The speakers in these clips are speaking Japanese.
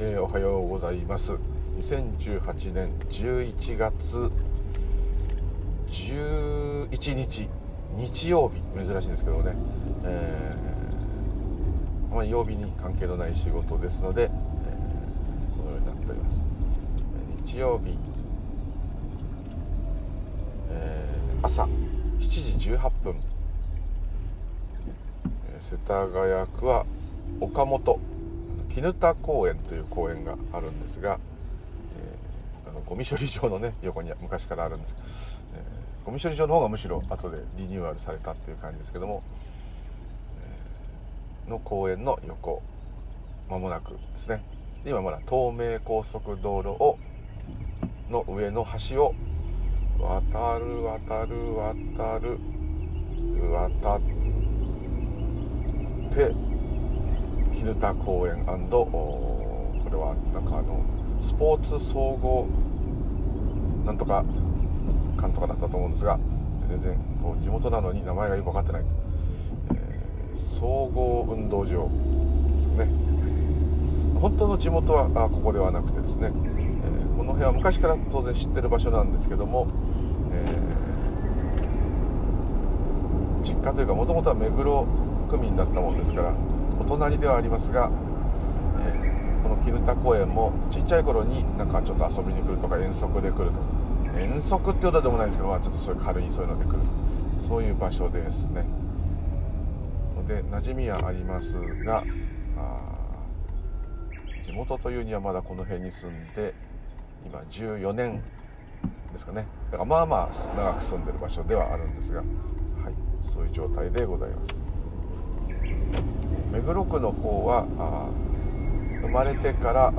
えー、おはようございます。2018年11月11日日曜日珍しいんですけどね、えー、まあ、曜日に関係のない仕事ですので、えー、このようになっております。日曜日、えー、朝7時18分。世田谷区は岡本。絹田公園という公園があるんですが、えー、あのゴミ処理場のね 横に昔からあるんです、えー、ゴミ処理場の方がむしろ後でリニューアルされたっていう感じですけども、えー、の公園の横まもなくですね。今まだ東名高速道路をの上の橋を渡る渡る渡る渡って絹田公園これはなんかあのスポーツ総合なんとかかんとかだったと思うんですが全然こう地元なのに名前がよく分かってない、えー、総合運動場ですね。本当の地元はあここではなくてですね、えー、この辺は昔から当然知ってる場所なんですけども、えー、実家というかもともとは目黒区民だったもんですからお隣ではありますが、えー、この絹田公園もちっちゃい頃になんかちょっと遊びに来るとか遠足で来るとか遠足ってことでもないんですけど、まあ、ちょっとそういう軽いそういうので来るとそういう場所ですね。で馴染みはありますが地元というにはまだこの辺に住んで今14年ですかね。だからまあまあ長く住んでる場所ではあるんですが、はい、そういう状態でございます。目黒区の方は生まれてから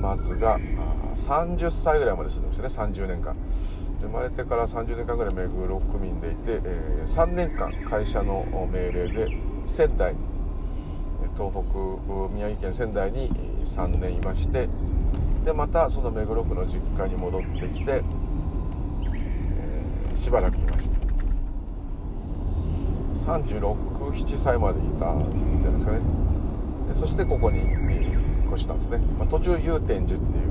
まずが30歳ぐらいまで住んでましたね。30年間。生まれてから30年間ぐらい目黒区民でいて、えー、3年間会社の命令で仙台に東北宮城県仙台に3年いましてでまたその目黒区の実家に戻ってきて、えー、しばらくいました。367歳までいたんじゃないですかね。そしてここに越したんですね、まあ、途中祐天寺っていう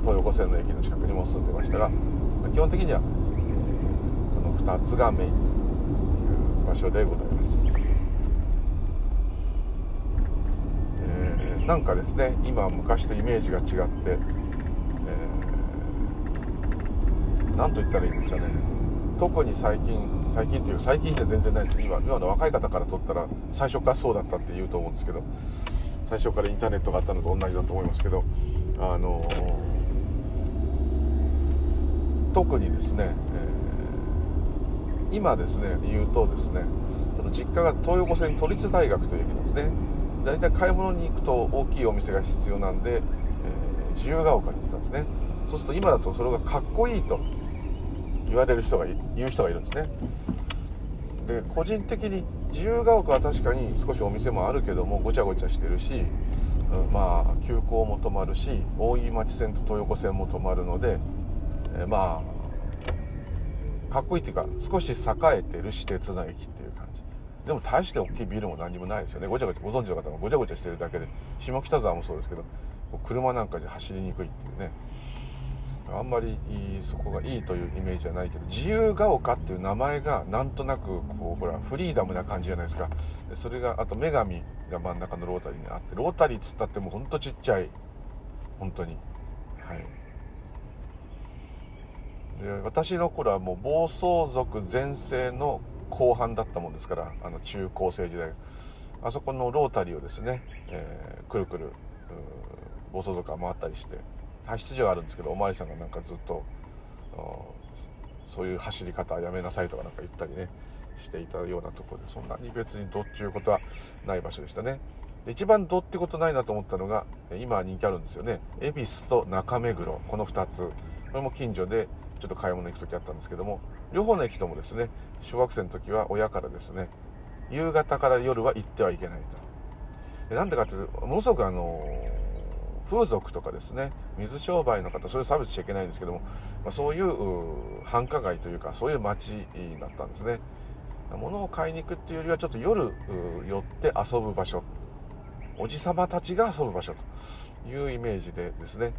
東横線の駅の近くにも住んでましたが、まあ、基本的には、えー、この2つがメインという場所でございます、えー、なんかですね今昔とイメージが違って、えー、なんと言ったらいいんですかね。特に最近最近っていう最近じゃ全然ないです。今今の若い方から撮ったら最初からそうだったって言うと思うんですけど最初からインターネットがあったのと同じだと思いますけどあの特にですね、えー、今ですね言うとですねその実家が東横線都立大学という駅なんですね。大体買い物に行くと大きいお店が必要なんで、えー、自由が丘に行ってたんですね。そうすると今だとそれがかっこいいと言われる人が言う人がいるんですね。で個人的に自由が丘は確かに少しお店もあるけどもごちゃごちゃしてるし、うん、まあ急行も止まるし大井町線と東横線も止まるので、えまあかっこいいっていうか少し栄えてる私鉄の駅っていう感じ。でも大して大きいビルも何もないですよね。ごちゃごちゃご存知の方もごちゃごちゃしてるだけで下北沢もそうですけど車なんかじゃ走りにくいっていうね。あんまりそこがいいというイメージじゃないけど自由が丘っていう名前がなんとなくこうほらフリーダムな感じじゃないですか。それがあと女神が真ん中のロータリーにあってロータリーっつったってもうほんとちっちゃい。本当に。はい。で私の頃はもう暴走族全盛の後半だったもんですからあの中高生時代。あそこのロータリーをですね、えー、くるくる暴走族が回ったりして。派出所があるんですけどお巡りさんがなんかずっとそういう走り方やめなさいとかなんか言ったりねしていたようなとこでそんなに別にどっちゅうことはない場所でしたね。で一番どってことないなと思ったのが今人気あるんですよね。恵比寿と中目黒この2つ。これも近所でちょっと買い物行く時あったんですけども両方の駅ともですね小学生の時は親からですね夕方から夜は行ってはいけないと。なんでかっていうとものすごくあの風俗とかですね水商売の方それを差別しちゃいけないんですけども、まあ、そういう繁華街というかそういう街だったんですね。物を買いに行くっていうよりはちょっと夜寄って遊ぶ場所おじさまたちが遊ぶ場所というイメージでですね、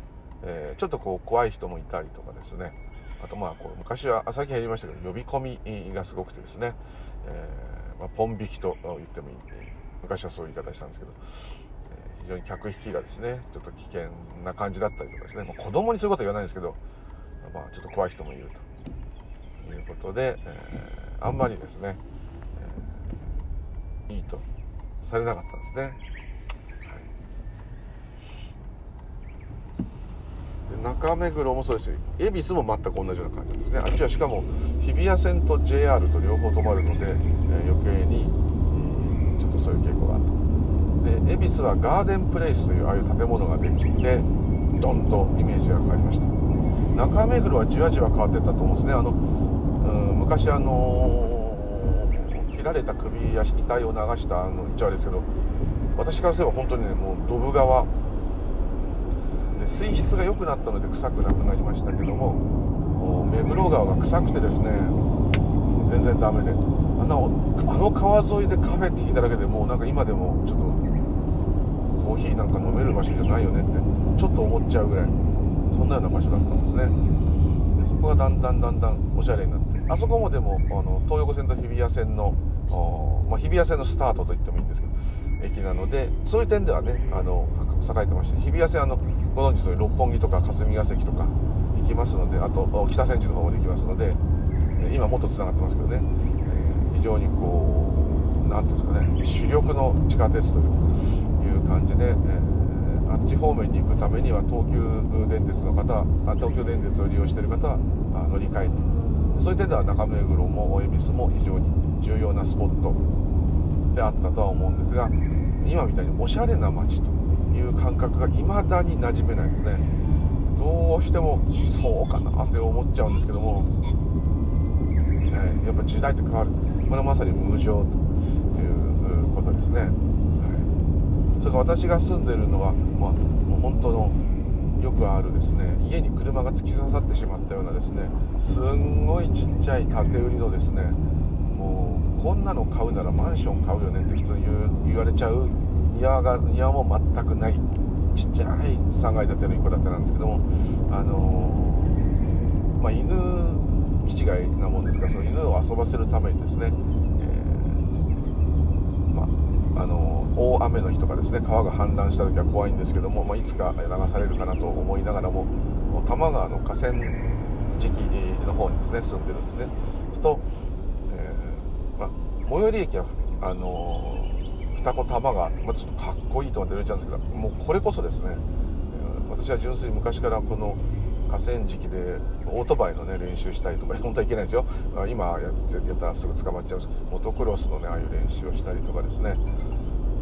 えー、ちょっとこう怖い人もいたりとかですね。あとまあこう昔は最近減りましたけど呼び込みがすごくてですね、えー、まあ、ポン引きと言ってもいい昔はそういう言い方したんですけど、非常に客引きがですねちょっと危険な感じだったりとかですね、まあ、子供にそういうことは言わないんですけど、まあ、ちょっと怖い人もいると。いうことで、えー、あんまりですね、えー、いいとされなかったんですね。中目黒もそうですし恵比寿も全く同じような感じですね。あっちはしかも日比谷線と JR と両方止まるので、えー、余計に、ちょっとそういう傾向があった。で恵比寿はガーデンプレイスというああいう建物ができてドンとイメージが変わりました。中目黒はじわじわ変わってったと思うんですね。あのうん昔あのー、切られた首や遺体を流したあの一応ですけど私からすれば本当にねもうドブ川で水質が良くなったので臭くなくなりましたけども目黒川が臭くてですね全然ダメで。あんなあの川沿いでカフェって聞いただけでもうなんか今でもちょっとコーヒーなんか飲める場所じゃないよねってちょっと思っちゃうぐらいそんなような場所だったんですね。でそこがだんだんだんだんおしゃれになってあそこもでもあの東横線と日比谷線の、まあ、日比谷線のスタートと言ってもいいんですけど駅なのでそういう点ではねあの栄えてまして日比谷線あのご存知のように六本木とか霞が関とか行きますのであと北千住の方まで行きますので今もっとつながってますけどね、えー、非常にこう何ていうんですかね主力の地下鉄というかいう感じで、えー、あっち方面に行くためには東急電鉄の方東急電鉄を利用している方は乗り換えてそういう点では中目黒も恵比寿も非常に重要なスポットであったとは思うんですが今みたいにおしゃれな街という感覚が未だに馴染めないですね。どうしてもそうかなって思っちゃうんですけども、ね、やっぱ時代って変わる。これはまさに無常ということですね、それから私が住んでるのは、まあ、本当のよくあるですね家に車が突き刺さってしまったようなですねすんごいちっちゃい建て売りのですねもうこんなの買うならマンション買うよねって普通に言われちゃう庭が庭も全くないちっちゃい3階建ての一戸建てなんですけどもあのー、まあ、犬気違いなもんですからその犬を遊ばせるためにですね、あの、大雨の日とかですね川が氾濫した時は怖いんですけども、まあ、いつか流されるかなと思いながらも多摩川の河川敷の方にですね住んでるんですね。すると、えーまあ、最寄り駅はあの二子玉川、まあ、ちょっとかっこいいとまで言われちゃうんですけどもうこれこそですね私は純粋に昔からこの河川敷でオートバイのね練習したりとか本当はいけないんですよ。今やったらすぐ捕まっちゃうんです。モトクロスのねああいう練習をしたりとかですね。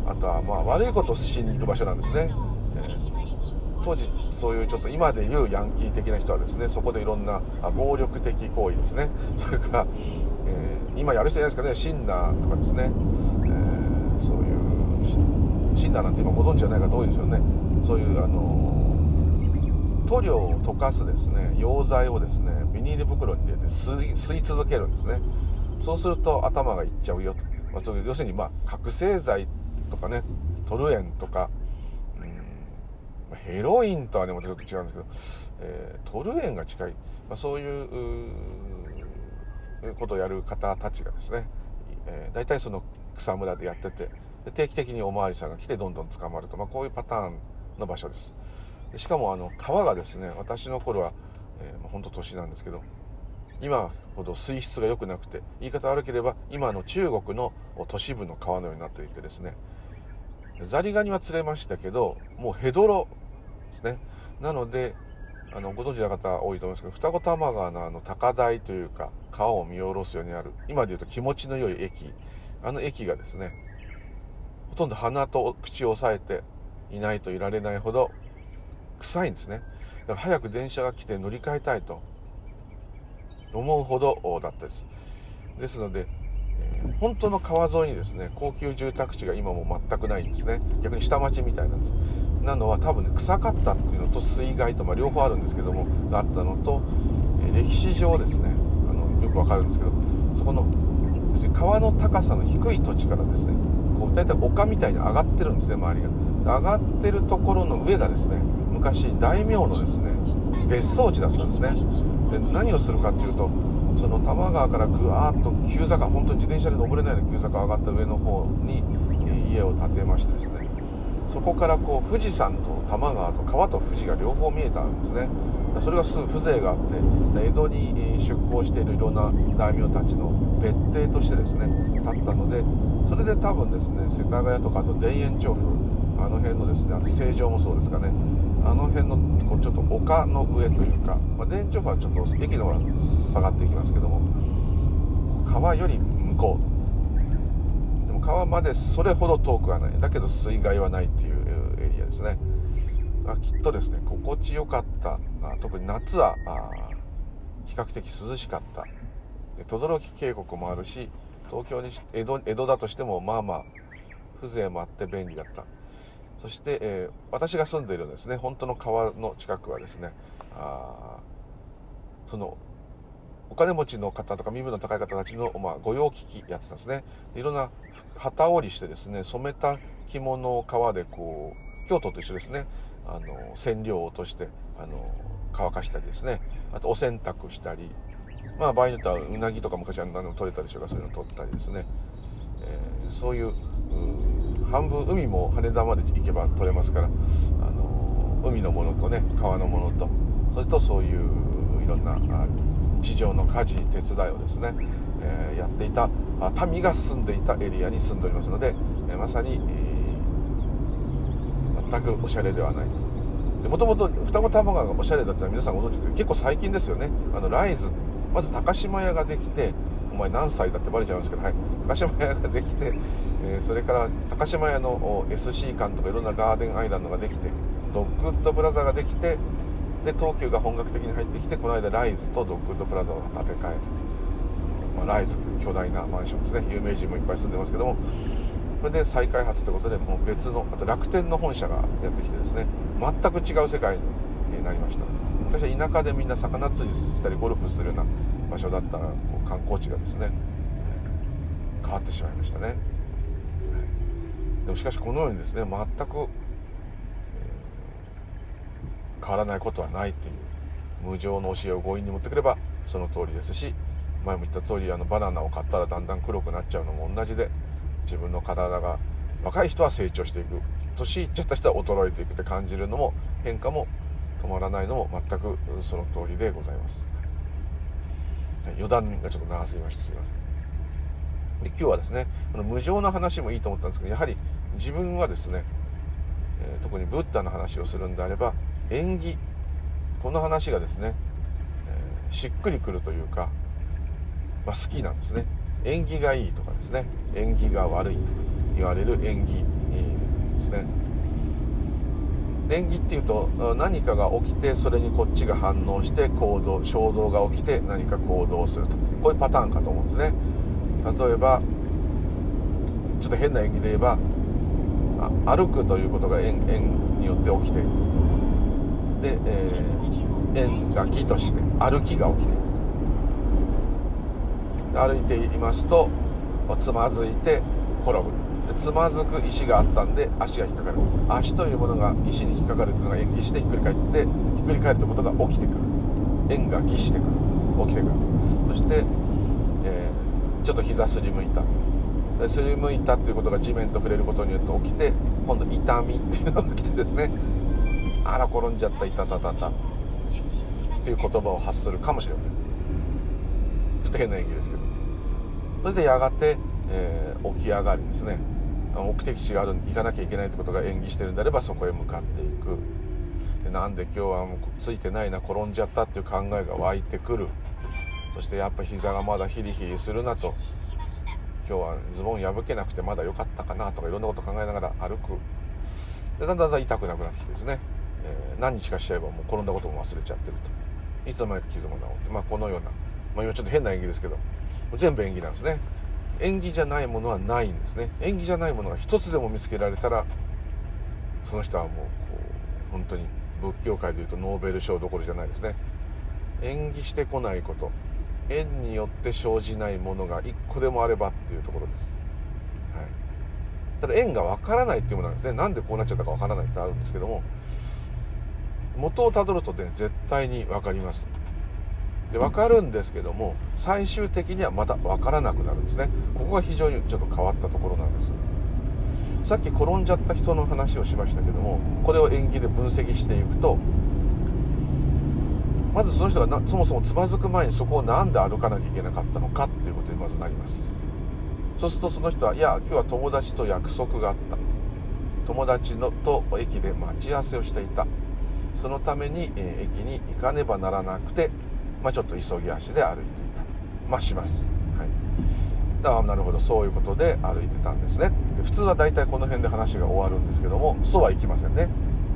あとはまあ悪いことしに行く場所なんですね、えー、当時そういうちょっと今でいうヤンキー的な人はですねそこでいろんな暴力的行為ですね。それから、えー、今やる人じゃないですかね。シンナーとかですね、えーそういうシンナーなんて今ご存知じゃない方多いですよね。そういうあの塗料を溶かすですね溶剤をですねビニール袋に入れて吸い続けるんですね。そうすると頭がいっちゃうよと、まあ、そういう要するにまあ覚醒剤とかねトルエンとかうんヘロインとはねまたちょっと違うんですけど、えー、トルエンが近い、まあ、そういうことをやる方たちがですね、えー、大体その草むらでやっててで定期的にお巡りさんが来てどんどん捕まると、まあ、こういうパターンの場所です。しかもあの川がですね私の頃は、えー、本当年なんですけど今ほど水質が良くなくて言い方悪ければ今の中国の都市部の川のようになっていてですねザリガニは釣れましたけどもうヘドロですね。なのであのご存知の方多いと思いますけど二子玉川のあの高台というか川を見下ろすようにある今で言うと気持ちの良い駅。あの駅がですねほとんど鼻と口を押さえていないといられないほど臭いんですね。だから早く電車が来て乗り換えたいと思うほどだったです。ですので、え、本当の川沿いにですね高級住宅地が今も全くないんですね。逆に下町みたいなんです。なのは多分ね臭かったっていうのと水害と、まあ、両方あるんですけどもがあったのと、え、歴史上ですねあのよくわかるんですけどそこの要するに川の高さの低い土地からですねこう大体丘みたいに上がってるんですね周りが。上がってるところの上がですね昔大名のですね別荘地だったんですね。で何をするかっていうとその多摩川からぐわーっと急坂本当に自転車で登れないような急坂上がった上の方に家を建てましてですね。そこからこう富士山と多摩川と川と富士が両方見えたんですね。それがすぐ風情があって江戸に出港しているいろんな大名たちの別邸としてですね建ったのでそれで多分ですね世田谷とかあと田園調布あの辺のですねあと成城もそうですかね。あの辺のこうちょっと丘の上というか、まあ、田園調布はちょっと駅の方が下がっていきますけども川より向こう。でも川までそれほど遠くはない。だけど水害はないっていうエリアですね。あきっとですね心地よかった。特に夏はあ比較的涼しかった。轟渓谷もあるし東京に江戸江戸だとしてもまあまあ風情もあって便利だった。そして、えー、私が住んでいるですね本当の川の近くはですねあそのお金持ちの方とか身分の高い方たちの、まあ、御用聞きやってたんですね。いろんな旗織りしてですね染めた着物を川でこう京都と一緒ですね。あの染料を落としてあの乾かしたりですね。あとお洗濯したり。まあ場合によってはうなぎとか昔は何でも取れたでしょうかそういうの取ったりですね、えー、そういう半分海も羽田まで行けば取れますから、あの海のものとね川のものとそれとそういういろんな地上の家事手伝いをですね、えー、やっていた民が住んでいたエリアに住んでおりますので、え、まさに、えー、全くおしゃれではないと。もともと双子玉川がおしゃれだったのは皆さんご存知で結構最近ですよね。あのライズまず高島屋ができてお前何歳だってバレちゃうんですけど、はい、高島屋ができて、え、それから高島屋の SC 館とかいろんなガーデンアイランドができてドッグッドプラザができてで東急が本格的に入ってきてこの間ライズとドッグッドプラザを建て替えてまあ、ライズという巨大なマンションですね。有名人もいっぱい住んでますけども。それで再開発ということでもう別のあと楽天の本社がやってきてですね。全く違う世界になりました。昔は田舎でみんな魚釣りしたりゴルフするような場所だった観光地がですね変わってしまいましたね。でもしかしこのようにですね全く、変わらないことはないっていう無常の教えを強引に持ってくればその通りですし前も言った通りありバナナを買ったらだんだん黒くなっちゃうのも同じで自分の体が若い人は成長していく年いっちゃった人は衰えていくって感じるのも変化も止まらないのも全くその通りでございます。余談がちょっと長すぎましてすいません。で今日はですねこの無常の話もいいと思ったんですけどやはり自分はですね、えー、特にブッダの話をするんであれば縁起この話がですね、えー、しっくりくるというか、まあ、好きなんですね。縁起がいいとかですね縁起が悪いと言われる縁起、えー、ですね。縁起っていうと何かが起きてそれにこっちが反応して行動衝動が起きて何か行動すると。こういうパターンかと思うんですね。例えばちょっと変な縁起で言えば歩くということが縁縁によって起きてで、えー、縁が木として歩きが起きて歩いていますとつまずいて転ぶ。つまずく石があったんで足が引っかかる。足というものが石に引っかかるというのが延期してひっくり返ってひっくり返るということが起きてくる。円が起してくる。起きてくる。そして、ちょっと膝すりむいた。すりむいたっていうことが地面と触れることによって起きて今度痛みっていうのが来てですね。あら転んじゃったいたたた。たっていう言葉を発するかもしれません。ちょっと変な演技ですけど。そしてやがて、えー、起き上がりですね。目的地がある行かなきゃいけないってことが演技してるんであればそこへ向かっていく。でなんで今日はもうついてないな転んじゃったっていう考えが湧いてくる。そしてやっぱ膝がまだヒリヒリするなと。今日はズボン破けなくてまだ良かったかなとかいろんなこと考えながら歩く。でだんだんだん痛くなくなってきてですね、えー、何日かしちゃえばもう転んだことも忘れちゃってると。いつの間にか傷も治ってまあこのような、まあ、今ちょっと変な演技ですけど全部演技なんですね。縁起じゃないものはないんですね。縁起じゃないものが一つでも見つけられたらその人はもうこう本当に仏教界でいうとノーベル賞どころじゃないですね。縁起してこないこと。縁によって生じないものが一個でもあればっていうところです、はい、ただ縁がわからないっていうものなんですね。なんでこうなっちゃったかわからないってあるんですけども元をたどるとね絶対に分かります。で分かるんですけども最終的にはまた分からなくなるんですね。ここが非常にちょっと変わったところなんです。さっき転んじゃった人の話をしましたけどもこれを演技で分析していくとまずその人がそもそもつまずく前にそこを何で歩かなきゃいけなかったのかっていうことにまずなります。そうするとその人はいや今日は友達と約束があった。友達のと駅で待ち合わせをしていた。そのために、えー、駅に行かねばならなくて、まあ、ちょっと急ぎ足で歩いていた。まあします、はい、ああなるほど。そういうことで歩いてたんですね。で普通は大体この辺で話が終わるんですけどもそうはいきませんね。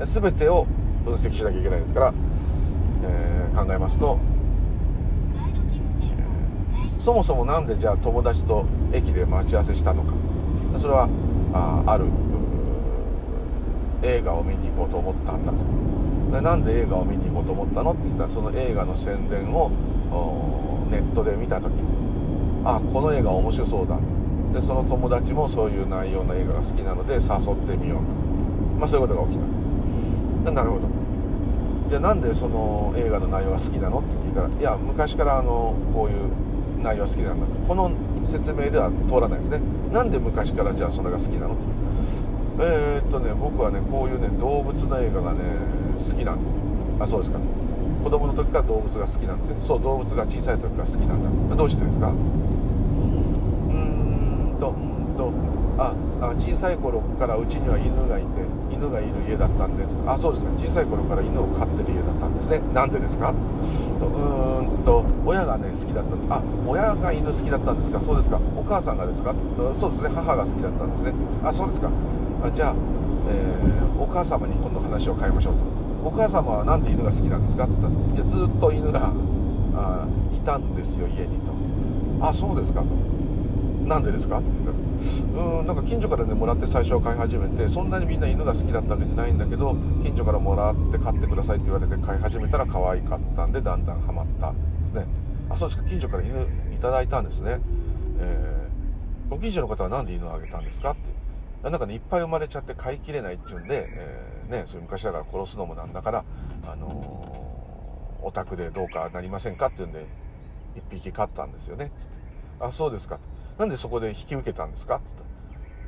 全てを分析しなきゃいけないですから、えー、考えますと、えー、そもそも何でじゃあ友達と駅で待ち合わせしたのか。それはあある映画を見に行こうと思ったんだと。でなんで映画を見に行こうと思ったの？って言ったらその映画の宣伝をネットで見た時にあこの映画面白そうだ。でその友達もそういう内容の映画が好きなので誘ってみようと。まあそういうことが起きた。なるほど。じゃなんでその映画の内容が好きなのって聞いたらいや昔からあのこういう内容が好きなんだと。この説明では通らないですね。なんで昔からじゃあそれが好きなのってえー、っとね僕はねこういうね動物の映画がね好きなんあそうですか。子供の時から動物が好きなんですね。そう動物が小さい時から好きなんだ。どうしてですかうーんとうんとああ小さい頃からうちには犬がいて犬がいる家だったんですあそうですか。小さい頃から犬を飼ってる家だったんですね。なんでですか？とうーんと親がね好きだったんであ親が犬好きだったんですか？そうですか。お母さんがですか？そうですね。母が好きだったんですね。あそうですか。あじゃあ、えー、お母様に今度話を変えましょうと。お母様は何で犬が好きなんですか？って言ったらいやずっと犬があいたんですよ家にと。あそうですかと。なんでですか？って言ったらうんなんか近所からねもらって最初は飼い始めてそんなにみんな犬が好きだったわけじゃないんだけど近所からもらって飼ってくださいって言われて飼い始めたら可愛かったんでだんだんハマった。んですねあそうですか。近所から犬いただいたんですね、えー、ご近所の方は何で犬をあげたんですかって。なんかねいっぱい生まれちゃって飼いきれないっていうんで、えー、ね、そういう昔だから殺すのもなんだから、あのー、お宅でどうかなりませんかっていうんで1匹飼ったんですよね。つって。あそうですか。なんでそこで引き受けたんですか?」って。言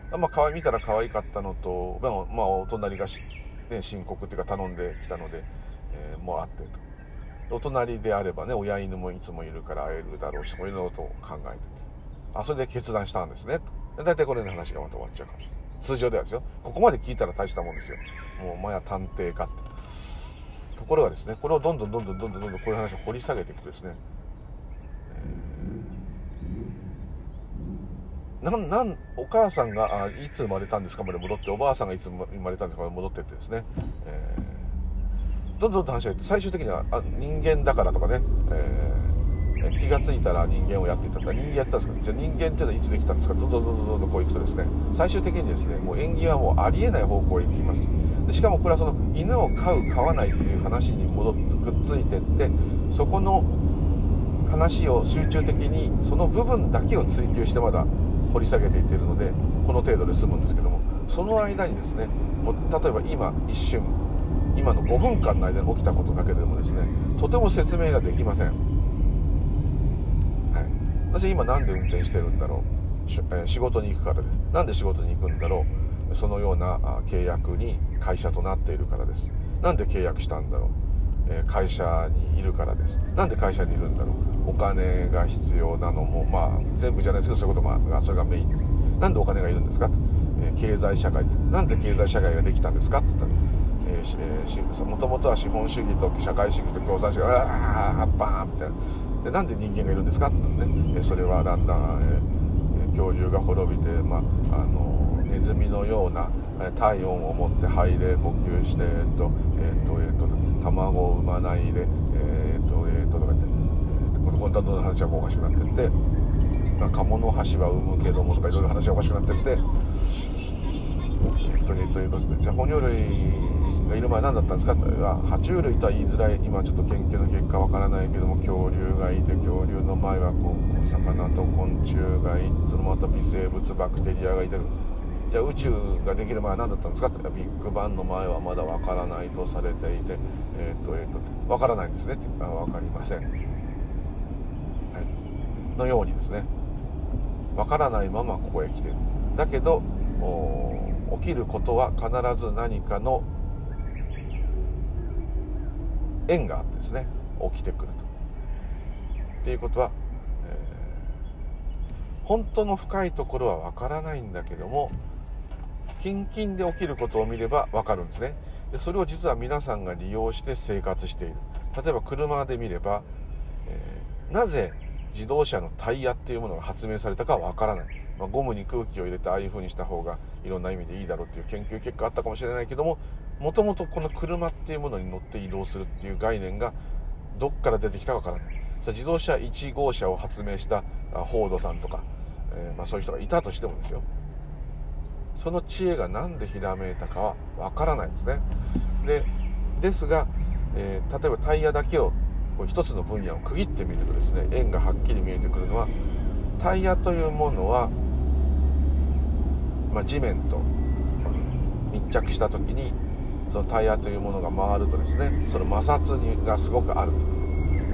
ったまあ可い見たら可愛かったのと、まあ、まあ、お隣がし、ね、申告っていうか頼んできたので、えー、もらってと。お隣であればね親犬もいつもいるから会えるだろうしそういうのと考えてて。あそれで決断したんですね。と大体これの話がまた終わっちゃうかもしれない。通常ではですよ。ここまで聞いたら大したもんですよ。もうまや探偵かって。ところがですねこれをどんどんどんどんどんどんどんこういう話を掘り下げていくとですね、えーなんなんお母さんがあいつ生まれたんですかまで戻っておばあさんがいつ生まれたんですかまで戻ってってですね、えー、どんどんと話がいって最終的にはあ人間だからとかね、えー気が付いたら人間をやっていたとか人間やってたんですか。じゃあ人間っていうのはいつできたんですか。どんどんどんどんどんこういくとですね最終的にですねもう縁起はもうありえない方向へ行きますでしかもこれはその犬を飼う飼わないっていう話に戻ってくっついてってそこの話を集中的にその部分だけを追求してまだ掘り下げていってるのでこの程度で済むんですけどもその間にですねもう例えば今一瞬今の5分間の間に起きたことだけでもですねとても説明ができません。私今何で運転してるんだろう。仕事に行くからです。なんで仕事に行くんだろう。そのような契約に会社となっているからです。なんで契約したんだろう。会社にいるからです。なんで会社にいるんだろう。お金が必要なのもまあ全部じゃないですけどそういうこともそれがメインですなんでお金がいるんですか？え経済社会です。なんで経済社会ができたんですか？って言ったらもともとは資本主義と社会主義と共産主義ああバーンみたいな。でなんで人間がいるんですか？ってねそれはだんだん、えー、恐竜が滅びて、まあ、あのネズミのような体温を持って肺で呼吸して、えっとえっとえっと、卵を産まないで、えっとえっととか言って、えっと、こんなどんどん話がおかしくなってって鴨の橋は産むけどもとかいろいろ話がおかしくなってってえっとえっとえっとじゃあ哺乳類がいる前何だったんですか？って爬虫類とは言いづらい。今ちょっと研究の結果わからないけども恐竜がいて恐竜の前はこう魚と昆虫がいてそのまた微生物バクテリアがいてる。じゃあ宇宙ができる前は何だったんですか？ってビッグバンの前はまだ分からないとされていてえっ、とえっ、と分からないんですねって。分かりません、のようにですね分からないままここへ来てる。だけど起きることは必ず何かの縁があってですね起きてくると。っていうことは、えー、本当の深いところはわからないんだけども近々で起きることを見ればわかるんですね。でそれを実は皆さんが利用して生活している。例えば車で見れば、えー、なぜ自動車のタイヤっていうものが発明されたかはわからない、まあ、ゴムに空気を入れてああいう風にした方がいろんな意味でいいだろうっていう研究結果あったかもしれないけどももともとこの車っていうものに乗って移動するっていう概念がどっから出てきたかわからない。自動車1号車を発明したフォードさんとか、えー、まあ、そういう人がいたとしてもですよ。その知恵が何でひらめいたかはわからないんですね。でですが、えー、例えばタイヤだけをこう一つの分野を区切ってみるとですね円がはっきり見えてくるのはタイヤというものは、まあ、地面と密着した時にそのタイヤというものが回るとですねその摩擦がすごくあると。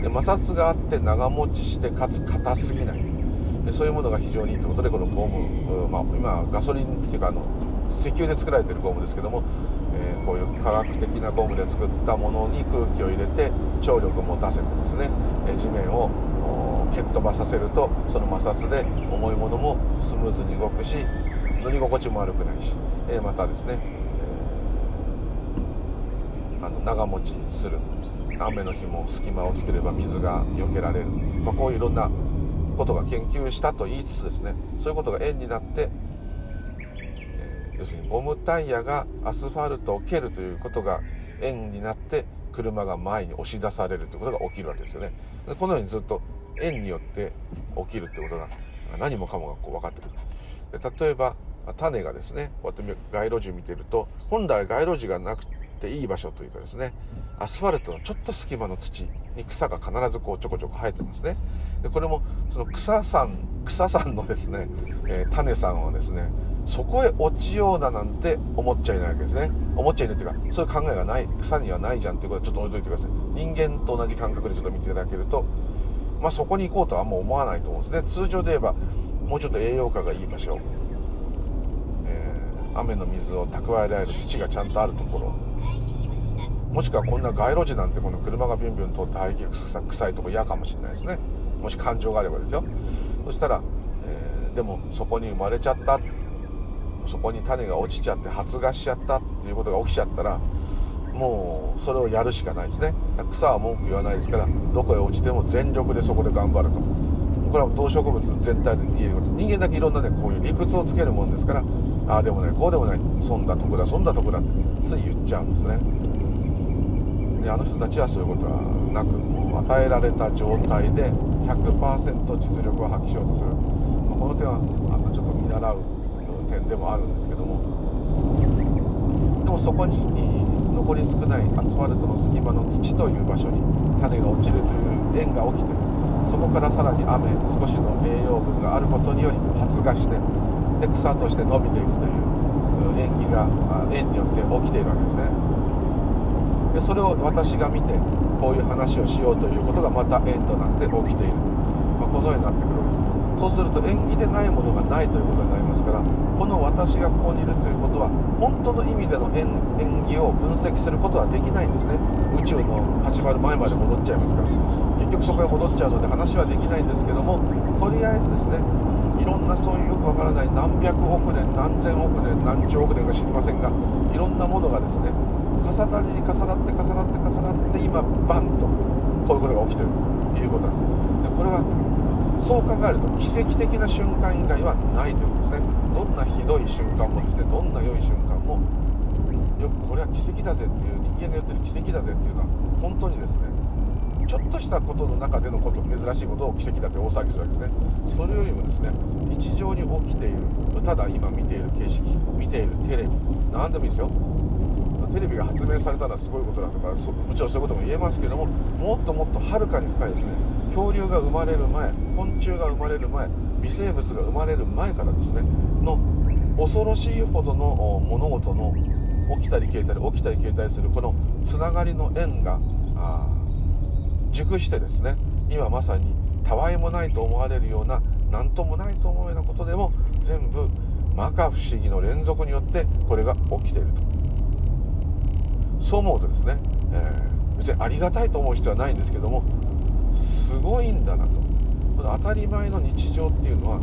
で摩擦があって長持ちしてかつ硬すぎない。でそういうものが非常にいいということでこのゴム、まあ、今ガソリンっていうかあの石油で作られてるゴムですけども、えー、こういう科学的なゴムで作ったものに空気を入れて張力を持たせてですね、え地面を蹴っ飛ばさせるとその摩擦で重いものもスムーズに動くし乗り心地も悪くないし、えー、またですね、えー、あの長持ちする雨の日も隙間を作れば水が避けられる、まあ、こういういろんなことが研究したと言いつつですねそういうことが円になって、要するにゴムタイヤがアスファルトを蹴るということが円になって車が前に押し出されるということが起きるわけですよね。このようにずっと円によって起きるってことが何もかもがこう分かってくる。例えば種がですねこうやって街路樹見てると本来街路樹がなくていい場所というかですねアスファルトのちょっと隙間の土に草が必ずこうちょこちょこ生えてますね。でこれもその草さん草さんのですね、えー、種さんはですねそこへ落ちようだなんて思っちゃいないわけですね。思っちゃいないっていうかそういう考えがない草にはないじゃんっていうことはちょっと置いといてください。人間と同じ感覚でちょっと見ていただけるとまあそこに行こうとはあんま思わないと思うんですね。通常で言えばもうちょっと栄養価がいい場所、えー、雨の水を蓄えられる土がちゃんとあるところ。もしくはこんな街路樹なんてこの車がビュンビュン通って排気が臭いとこ嫌かもしれないですね。もし感情があればですよ。そしたら、えー、でもそこに生まれちゃった。そこに種が落ちちゃって発芽しちゃったっていうことが起きちゃったらもうそれをやるしかないですね。草は文句言わないですからどこへ落ちても全力でそこで頑張ると。これは動植物全体で言えること。人間だけいろんなねこういう理屈をつけるもんですからああでもないこうでもない損だ得だ損だ得だってつい言っちゃうんですね。であの人たちはそういうことはなくもう与えられた状態で100%実力を発揮しようとする、まあ、この点はあのちょっと見習う点でもあるんですけども。でもそこに残り少ないアスファルトの隙間の土という場所に種が落ちるという縁が起きてそこからさらに雨少しの栄養分があることにより発芽してで草として伸びていくという縁起が縁によって起きているわけですね。でそれを私が見てこういう話をしようということがまた縁となって起きている、まあ、このようになってくるわけです。そうすると縁起でないものがないということになりますからこの私がここにいるということは本当の意味での縁起を分析することはできないんですね。宇宙の始まる前まで戻っちゃいますから。結局そこへ戻っちゃうので話はできないんですけどもとりあえずですねいろんなそういうよくわからない何百億年何千億年何兆億年か知りませんがいろんなものがですね重なりに重なって重なって重なって今バンとこういうことが起きているということなんです。でこれはそう考えると奇跡的な瞬間以外はないということですね。どんなひどい瞬間もですねどんな良い瞬間もよくこれは奇跡だぜっていう人間が言ってる奇跡だぜっていうのは本当にですねちょっとしたことの中でのこと珍しいことを奇跡だって大騒ぎするわけですね。それよりもですね日常に起きているただ今見ている景色見ているテレビ何でもいいですよ。テレビが発明されたのはすごいことだとかもちろんそういうことも言えますけどももっともっとはるかに深いですね。恐竜が生まれる前昆虫が生まれる前微生物が生まれる前からですねの恐ろしいほどの物事の起きたり消えたり起きたり消えたりするこのつながりの縁が熟してですね今まさにたわいもないと思われるような何ともないと思うようなことでも全部摩訶不思議の連続によってこれが起きていると。そう思うとですね、えー、別にありがたいと思う必要はないんですけどもすごいんだなと。当たり前の日常っていうのは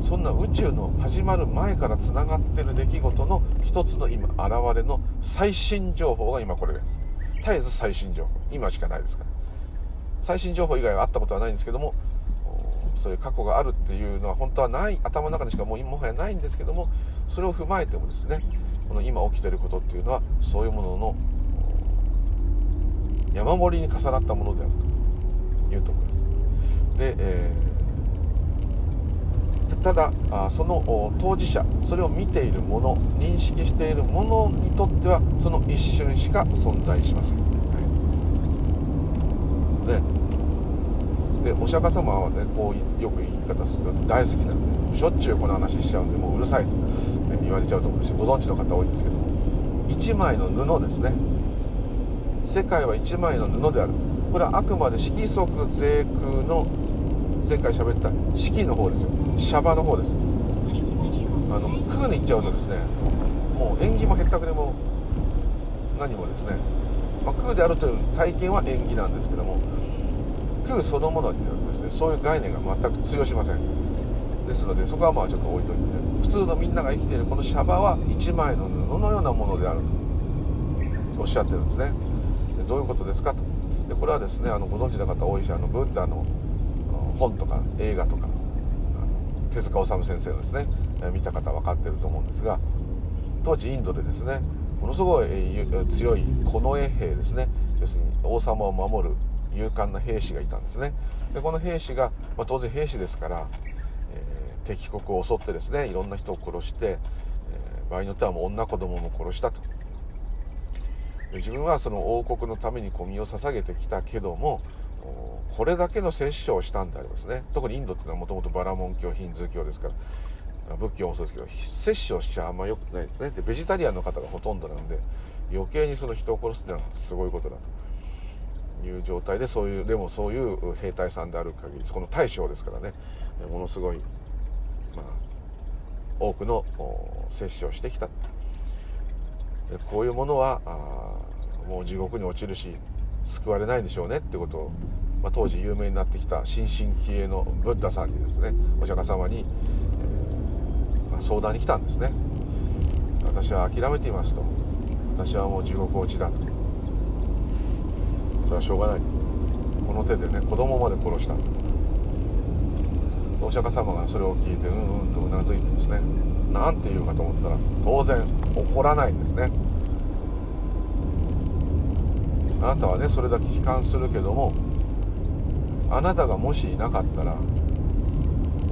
そんな宇宙の始まる前からつながってる出来事の一つの今現れの最新情報が今これです。絶えず最新情報。今しかないですから。最新情報以外はあったことはないんですけどもそういう過去があるっていうのは本当はない頭の中にしかもうもはやないんですけどもそれを踏まえてもですねこの今起きてることっていうのはそういうものの山盛りに重なったものであるというところです。で、えー、ただその当事者それを見ているもの認識しているものにとってはその一瞬しか存在しません、はい、ででお釈迦様はねこうよく言い方すると大好きなんでしょっちゅうこの話しちゃうんでもううるさいと言われちゃうと思うしご存知の方多いんですけども1枚の布ですね。世界は1枚の布である。これはあくまで色即税空の前回喋った式の方ですよ。シャバの方です。あの空に行っちゃうとですねもう縁起もへったくれも何もですね、まあ、空であるという体験は縁起なんですけども空そのものにはですねそういう概念が全く通用しません。ですのでそこはまあちょっと置いといて普通のみんなが生きているこのシャバは一枚の布のようなものであるとおっしゃってるんですねでどういうことですかと。でこれはですねあのご存知の方多いしあのブッダの本とか映画とか手塚治虫先生のですね見た方分かってると思うんですが当時インドでですねものすごい強い近衛兵ですね要するに王様を守る勇敢な兵士がいたんですね。でこの兵士が、まあ、当然兵士ですから、えー、敵国を襲ってですねいろんな人を殺して、えー、場合によってはもう女子供も殺したと。自分はその王国のために身を捧げてきたけどもこれだけの殺生をしたんでありますね。特にインドっていうのはもともとバラモン教ヒンズー教ですから仏教もそうですけど殺生をしちゃあんま良くないですね。でベジタリアンの方がほとんどなんで余計にその人を殺すっていうのはすごいことだという状態でそういうでもそういう兵隊さんである限りこの大将ですからね。ものすごい、まあ、多くの接種をしてきた。こういうものはもう地獄に落ちるし救われないんでしょうねってことを、まあ、当時有名になってきた新進気鋭のブッダさんにですねお釈迦様に、えー、まあ、相談に来たんですね。私は諦めていますと。私はもう地獄落ちだと。それはしょうがない。この手でね子供まで殺したお釈迦様がそれを聞いてうんうんとうなずいてですね何て言うかと思ったら当然怒らないんですね。あなたはねそれだけ悲観するけどもあなたがもしいなかったら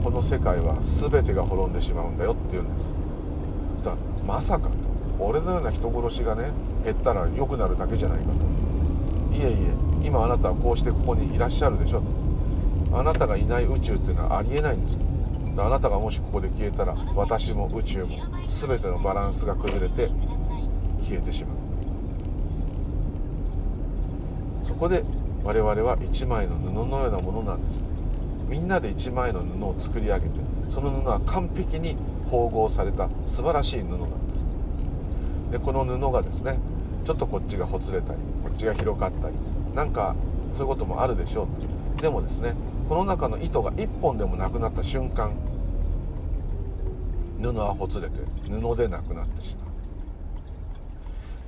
この世界は全てが滅んでしまうんだよって言うんです。そしたらまさかと。俺のような人殺しがね減ったら良くなるだけじゃないかと。いえいえ今あなたはこうしてここにいらっしゃるでしょと。あなたがいない宇宙っていうのはありえないんです。あなたがもしここで消えたら私も宇宙も全てのバランスが崩れて消えてしまう。そこで我々は一枚の布のようなものなんです。みんなで一枚の布を作り上げてその布は完璧に縫合された素晴らしい布なんです。でこの布がですねちょっとこっちがほつれたりこっちが広かったりなんかそういうこともあるでしょう。でもですねこの中の糸が1本でもなくなった瞬間布はほつれて布でなくなってしま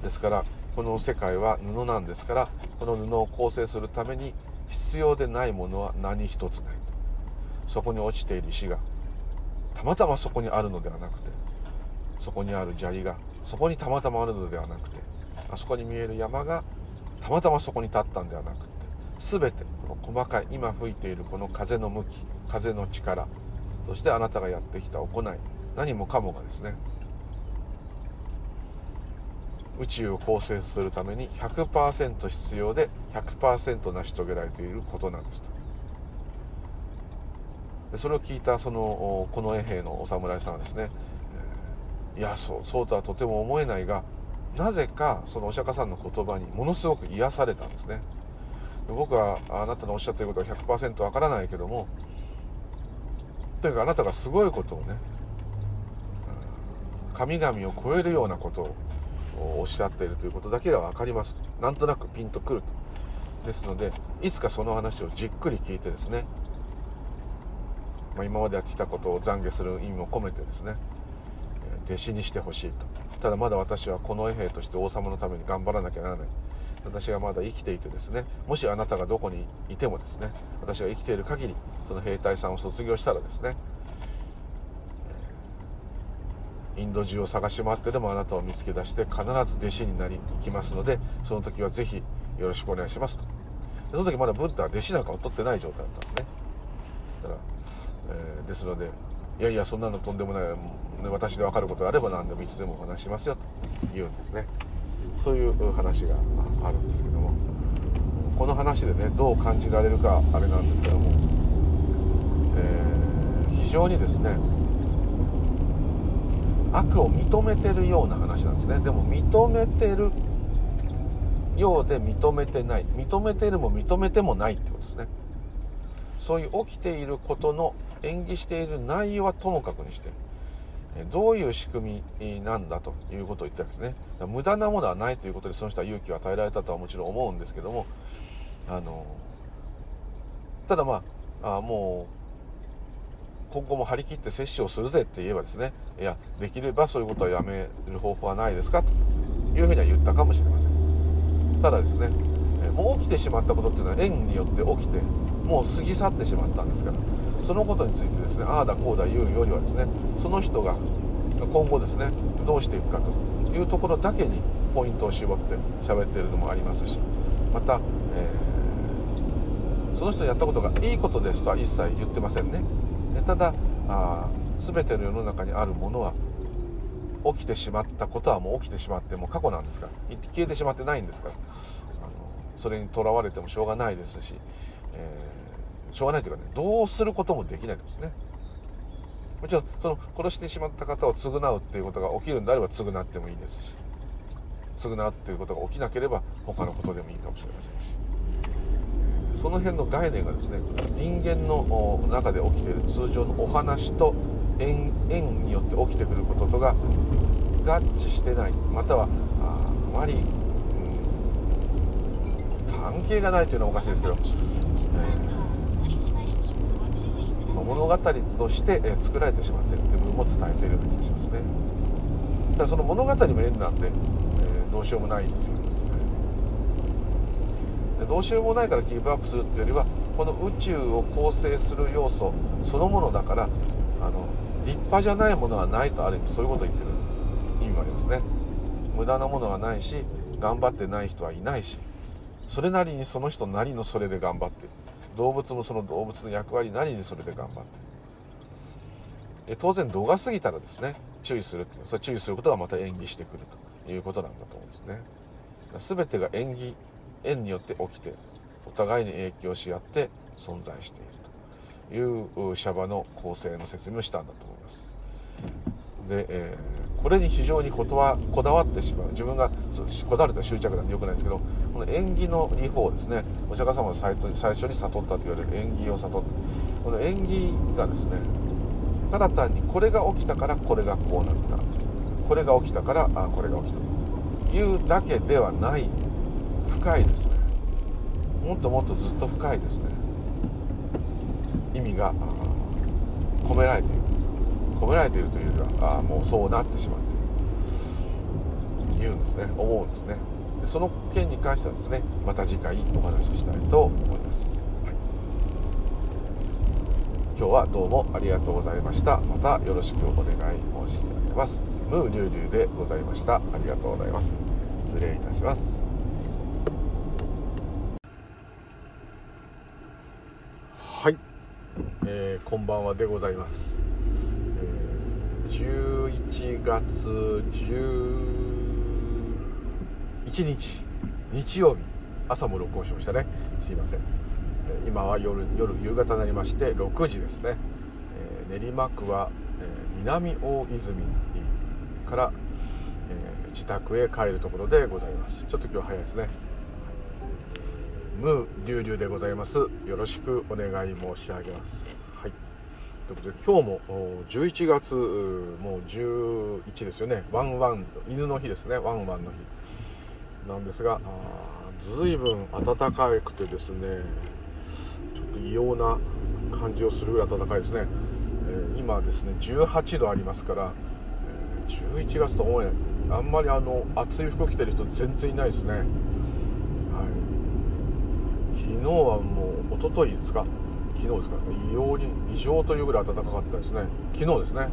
う。ですからこの世界は布なんですからこの布を構成するために必要でないものは何一つない。そこに落ちている石がたまたまそこにあるのではなくてそこにある砂利がそこにたまたまあるのではなくてあそこに見える山がたまたまそこに立ったんではなくて全てこの細かい今吹いているこの風の向き風の力そしてあなたがやってきた行い何もかもがですね宇宙を構成するために100%必要で100%成し遂げられていることなんですと。それを聞いたその近衛兵のお侍さんはですね、いやそうそうとはとても思えないがなぜかそのお釈迦さんの言葉にものすごく癒されたんですね。僕はあなたのおっしゃっていることは100%わからないけどもとにかくあなたがすごいことをね神々を超えるようなことをおっしゃっているということだけが分かります。なんとなくピンとくると。ですのでいつかその話をじっくり聞いてですね、まあ、今までやってきたことを懺悔する意味も込めてですね弟子にしてほしいと。ただまだ私はこの衛兵として王様のために頑張らなきゃならない。私がまだ生きていてですねもしあなたがどこにいてもですね私が生きている限りその兵隊さんを卒業したらですねインド中を探し回ってでもあなたを見つけ出して必ず弟子になり行きますのでその時はぜひよろしくお願いしますと。その時まだブッダは弟子なんかを取ってない状態だったんですね。だから、えー、ですのでいやいやそんなのとんでもない私で分かることがあれば何でもいつでもお話しますよと言うんですね。そういう話があるんですけどもこの話でねどう感じられるかあれなんですけども、えー、非常にですね悪を認めてるような話なんですね。でも認めてるようで認めてない。認めてるも認めてもないってことですね。そういう起きていることの演技している内容はともかくにしてどういう仕組みなんだということを言ったんですね。無駄なものはないということでその人は勇気を与えられたとはもちろん思うんですけどもあのただまああもう今後も張り切って接種をするぜって言えばですねいやできればそういうことはやめる方法はないですかというふうには言ったかもしれません。ただですねもう起きてしまったことっていうのは縁によって起きてもう過ぎ去ってしまったんですからそのことについてですねああだこうだ言うよりはですねその人が今後ですねどうしていくかというところだけにポイントを絞って喋っているのもありますしまた、えー、その人やったことがいいことですとは一切言ってませんね。ただあ全ての世の中にあるものは起きてしまったことはもう起きてしまっても過去なんですから消えてしまってないんですからあのそれにとらわれてもしょうがないですし、えー、しょうがないというかねどうすることもできないですね。もちろんその殺してしまった方を償うっていうことが起きるんであれば償ってもいいですし償うっていうことが起きなければ他のことでもいいかもしれませんし。その辺の概念がですね人間の中で起きている通常のお話と縁縁によって起きてくることとが合致してないまたはあまり、うん、関係がないというのはおかしいですけど、えー、物語として、え作られてしまっているという部分も伝えているような気がしますね。ただその物語も縁なんで、えー、どうしようもないんですけどどうしようもないからギブアップするっていうよりはこの宇宙を構成する要素そのものだからあの立派じゃないものはないとある意味そういうことを言ってる意味もありますね。無駄なものはないし頑張ってない人はいないしそれなりにその人なりのそれで頑張ってる。動物もその動物の役割なりにそれで頑張ってる当然度が過ぎたらですね注意するっていうそれ注意することがまた演技してくるということなんだと思うんですね全てが演技縁によって起きてお互いに影響し合って存在しているというシャバの構成の説明をしたんだと思います。で、えー、これに非常にこはこだわってしまう。自分がこだわると執着なんでよくないんですけどこの縁起の理法ですねお釈迦様が最初に悟ったと言われる縁起を悟ったこの縁起がですねただ単にこれが起きたからこれがこうなった。これが起きたからあこれが起きた。というだけではない深いですね。もっともっとずっと深いですね。意味が込められている。込められているというよりはああもうそうなってしまっている。言うんですね。思うんですね。その件に関してはですねまた次回お話ししたいと思います、はい、今日はどうもありがとうございました。またよろしくお願い申し上げます。ムーリュウリュウでございました。ありがとうございます。失礼いたします。えー、こんばんはでございます、11月11日。日曜日。朝も録音しましたね。すいません、今は夜夜夕方になりまして6時ですね。え練馬区は、え南大泉から、え自宅へ帰るところでございます。ちょっと今日早いですね。ムーリュウリュウでございます。よろしくお願い申し上げます。ということで今日も11月もう11ですよね。ワンワン犬の日ですね。ワンワンの日。なんですがずいぶん暖かくてですねちょっと異様な感じをするぐらい暖かいですね、えー、今ですね18度ありますから、えー、11月と思えあんまりあの暑い服着てる人全然いないですね、はい、昨日はもう一昨日ですか。昨日ですか？異様に異常というぐらい暖かかったですね。昨日ですね、はい、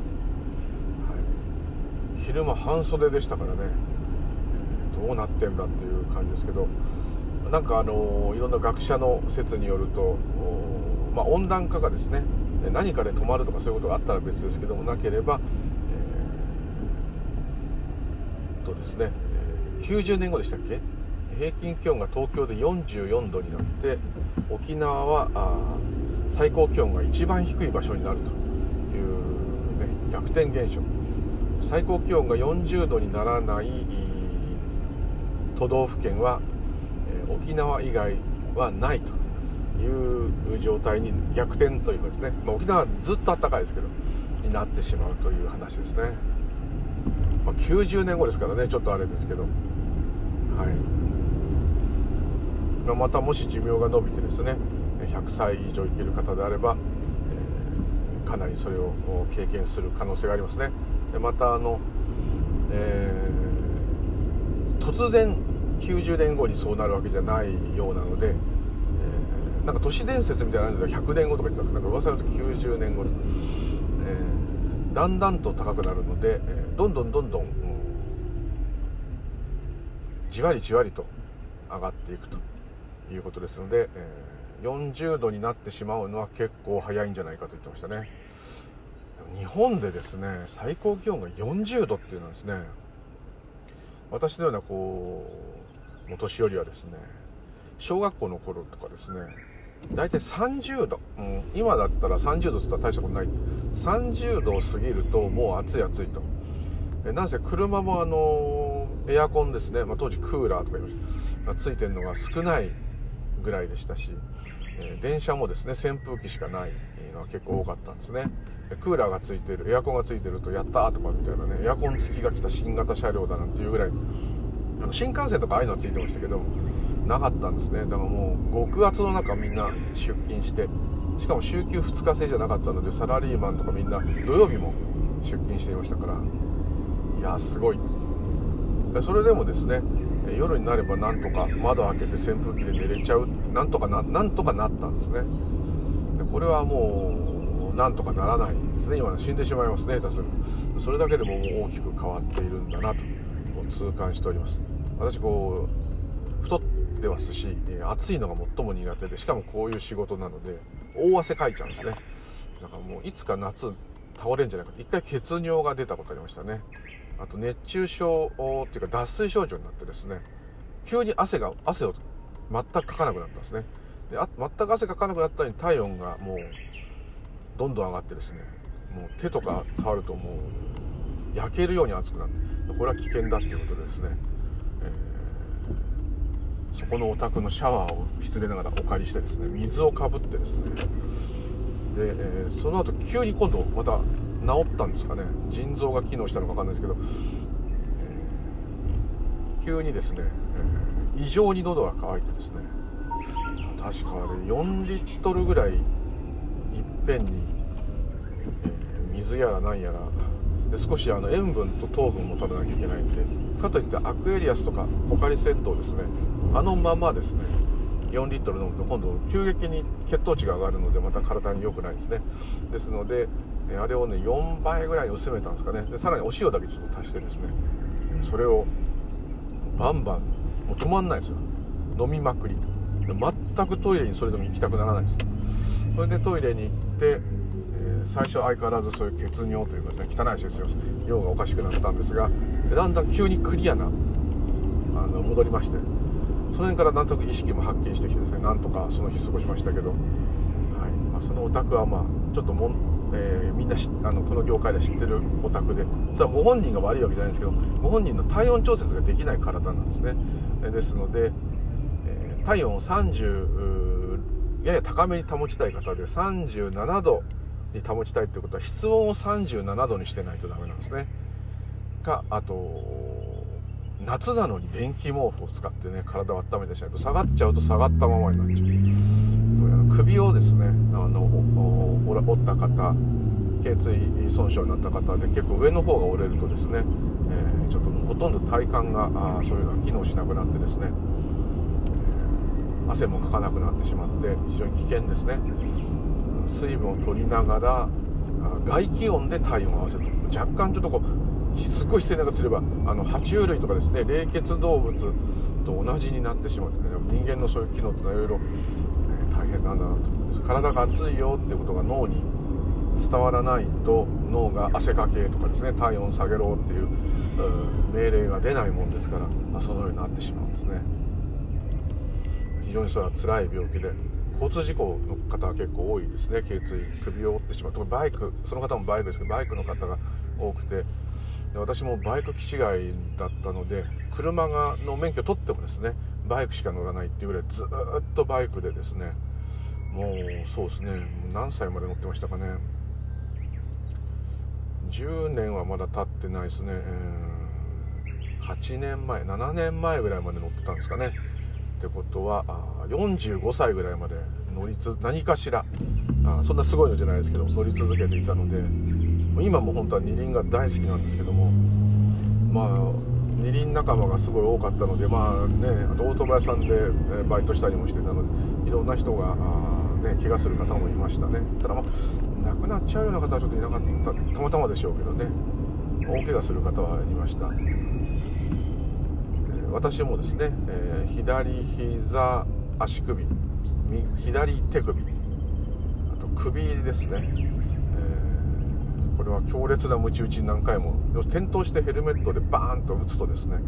昼間半袖でしたからね。どうなってんだっていう感じですけど。なんかあのいろんな学者の説によると、まあ、温暖化がですね何かで止まるとかそういうことがあったら別ですけどもなければ、えー、とですね90年後でしたっけ？平均気温が東京で44度になって沖縄はあ最高気温が一番低い場所になるという、ね、逆転現象。最高気温が40度にならない都道府県は、え沖縄以外はないという状態に逆転というかですね、まあ、沖縄はずっと暖かいですけどになってしまうという話ですね、まあ、90年後ですからねちょっとあれですけど。はい、まあ、またもし寿命が伸びてですね100歳以上生きる方であれば、えー、かなりそれを経験する可能性がありますね。でまたあの、えー、突然90年後にそうなるわけじゃないようなので、えー、なんか都市伝説みたいなので100年後とか言ったらなんか噂のと90年後に、えー、だんだんと高くなるので、えー、どんどんどんどん、うん、じわりじわりと上がっていくということですので、えー、40度になってしまうのは結構早いんじゃないかと言ってましたね。日本でですね最高気温が40度っていうのはですね私のようなこうお年寄りはですね小学校の頃とかですね大体30度、うん、今だったら30度って言ったら大したことない。30度を過ぎるともう暑い暑いと。えなんせ車もあのエアコンですね、まあ、当時クーラーとかいましたついてるのが少ないぐらいでしたし、えー、電車もですね扇風機しかないのは結構多かったんですね。クーラーがついてるエアコンがついてるとやったーとかみたいなねエアコン付きが来た新型車両だなんていうぐらいあの新幹線とかああいうのはついてましたけどなかったんですね。だからもう極圧の中みんな出勤してしかも週休2日制じゃなかったのでサラリーマンとかみんな土曜日も出勤していましたからいやすごい。それでもですね夜になればなんとか窓開けて扇風機で寝れちゃうなんとかななんとかなったんですね。でこれはもうなんとかならないですね。今死んでしまいますね下手するそれだけでももう大きく変わっているんだなと痛感しております。私こう太ってますし暑いのが最も苦手でしかもこういう仕事なので大汗かいちゃうんですね。だからもういつか夏倒れんじゃないか一回血尿が出たことありましたね。あと熱中症っていうか脱水症状になってですね急に汗が汗を全くかかなくなったんですね。であ全く汗かかなくなったのに体温がもうどんどん上がってですね。もう手とか触るともう焼けるように熱くなって。これは危険だっていうことでですね、えー、そこのお宅のシャワーを失礼ながらお借りしてですね。水をかぶってですね。で、えー、その後急に今度また治ったんですかね。腎臓が機能したのか分かんないですけど、えー、急にですね、え異常に喉が渇いてですね。確かあれ4リットルぐらいいっぺんに、え水やら何やら。で少しあの塩分と糖分も取らなきゃいけないんで。かといってアクエリアスとかポカリセットをですねあのままですね4リットル飲むと今度急激に血糖値が上がるのでまた体に良くないんですね。ですのであれをね4倍ぐらいに薄めたんですかね。でさらにお塩だけちょっと足してですねそれをバンバンもう止まんないですよ。飲みまくり全くトイレにそれでも行きたくならない。ですそれでトイレに行ってえ最初相変わらずそういう血尿というかですね汚い話ですよ。尿がおかしくなったんですがだんだん急にクリアなあの戻りましてその辺からなんとなく意識もはっきりしてきてですねなんとかその日過ごしましたけど、はい。まあ、そのお宅はまあちょっとも、えー、みんなあのこの業界で知ってるお宅で。それはご本人が悪いわけじゃないんですけどご本人の体温調節ができない体なんですね。ですので、えー、体温を30やや高めに保ちたい方で37度に保ちたいってことは室温を37度にしてないとダメなんですね。かあと夏なのに電気毛布を使ってね体を温めてしないと下がっちゃうと下がったままになっちゃう。首をですねあの折った方頸椎損傷になった方で結構上の方が折れるとですね、えー、ちょっとほとんど体幹があそういうのが機能しなくなってですね汗もかかなくなってしまって非常に危険ですね。水分を取りながら外気温で体温を合わせる若干ちょっとこうすっごい失礼ながすればあの爬虫類とかですね冷血動物と同じになってしまって、ね、人間のそういう機能ってのはいろいろ、変なんだなと体が熱いよってことが脳に伝わらないと脳が汗かけとかですね体温下げろっていう命令が出ないもんですから、まあ、そのようになってしまうんですね。非常にそれは辛い病気で交通事故の方は結構多いですね頸椎首を折ってしまう。特にバイクその方もバイクですけどバイクの方が多くて。私もバイク気違いだったので車がの免許取ってもですねバイクしか乗らないっていうぐらいずっとバイクでですねもうそうですね。何歳まで乗ってましたかね。10年はまだ経ってないですね、えー、8年前7年前ぐらいまで乗ってたんですかね。ってことは45歳ぐらいまで乗りつ何かしらあそんなすごいのじゃないですけど乗り続けていたので今も本当は二輪が大好きなんですけどもまあ二輪仲間がすごい多かったのでまあねあとオートバイ屋さんでバイトしたりもしてたのでいろんな人がね怪我する方もいましたね。ただまあ亡くなっちゃうような方はちょっといなかったたまたまでしょうけどね。大怪我する方はいました。私もですね、えー、左膝足首左手首あと首ですね、えー、これは強烈なムチ打ちに何回も転倒してヘルメットでバーンと打つとですね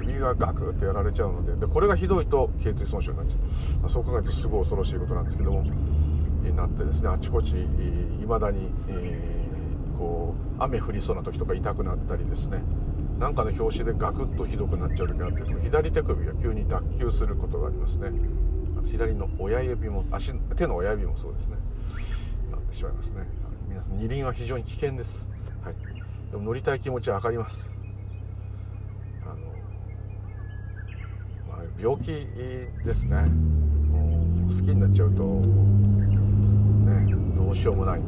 首がガクッとやられちゃうのででこれがひどいと頸椎損傷になっちゃう、まあ、そう考えるとすごい恐ろしいことなんですけどもになってですねあちこちいまだに、えー、こう雨降りそうな時とか痛くなったりですね。なんかの拍子でガクッとひどくなっちゃう時があって左手首が急に脱臼することがありますね。左の親指も足手の親指もそうですね。なってしまいますね。皆さん二輪は非常に危険です、はい、でも乗りたい気持ちは分かりますあの、まあ、病気ですね。もう好きになっちゃうとねどうしようもない。で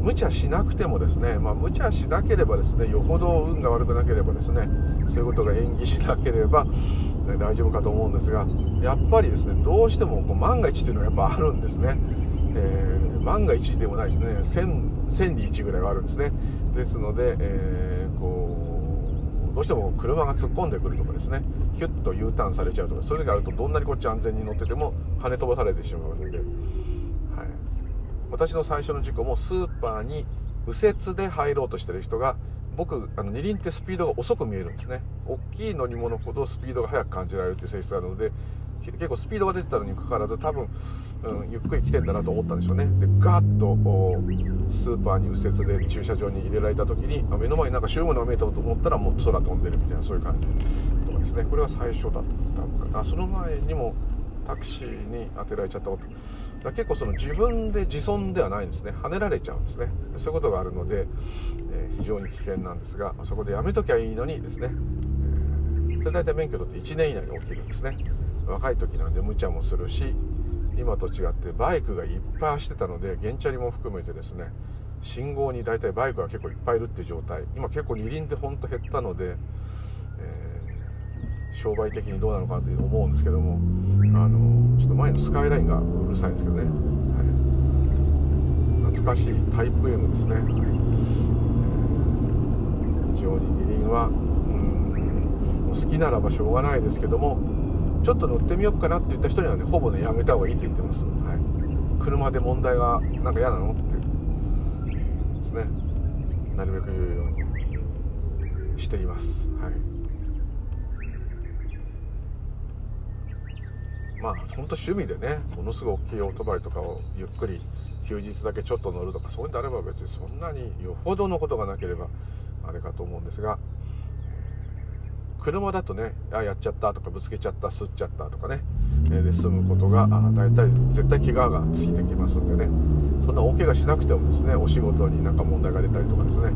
無茶しなくてもですね、まあ、無茶しなければですねよほど運が悪くなければですねそういうことが演技しなければ、ね、大丈夫かと思うんですがやっぱりですねどうしてもこう万が一っていうのはやっぱあるんですね、えー、万が一でもないですね。1000, 1000に1ぐらいはあるんですね。ですので、え、どうしても車が突っ込んでくるとかですね。ヒュッと U ターンされちゃうとかそういう時があるとどんなにこっち安全に乗ってても跳ね飛ばされてしまうので。私の最初の事故もスーパーに右折で入ろうとしてる人が僕あの二輪ってスピードが遅く見えるんですね。大きい乗り物ほどスピードが速く感じられるという性質があるので結構スピードが出てたのにかかわらず多分、うん、ゆっくり来てんだなと思ったんでしょうね。でガーッとスーパーに右折で駐車場に入れられた時に目の前になんか白いものが見えたと思ったらもう空飛んでるみたいなそういう感じとかですね。これが最初だったのかな。その前にもタクシーに当てられちゃったこと。だ結構その自分で自損ではないんですね。跳ねられちゃうんですね。そういうことがあるので、えー、非常に危険なんですがそこでやめときゃいいのにですね、えー、それ大体免許取って1年以内に起きるんですね。若い時なんで無茶もするし今と違ってバイクがいっぱい走ってたので原チャリも含めてですね信号に大体バイクが結構いっぱいいるっていう状態。今結構二輪ってほんと減ったのでえ商売的にどうなのかなと思うんですけどもあのちょっと前のスカイラインがうるさいんですけどね、はい、懐かしいタイプ M ですね、はい、非常に二輪はうん好きならばしょうがないですけどもちょっと乗ってみようかなって言った人にはねほぼねやめた方がいいと言ってます、はい、車で問題がなんか嫌なのってですね。なるべく言うようにしています。はい。まあ本当趣味でねものすごい大きいオートバイとかをゆっくり休日だけちょっと乗るとかそういうんであれば別にそんなによほどのことがなければあれかと思うんですが車だとねあやっちゃったとかぶつけちゃった吸っちゃったとかね。で済むことが大体絶対怪我がついてきますんでね。そんな大怪我しなくてもですねお仕事になんか問題が出たりとかですね。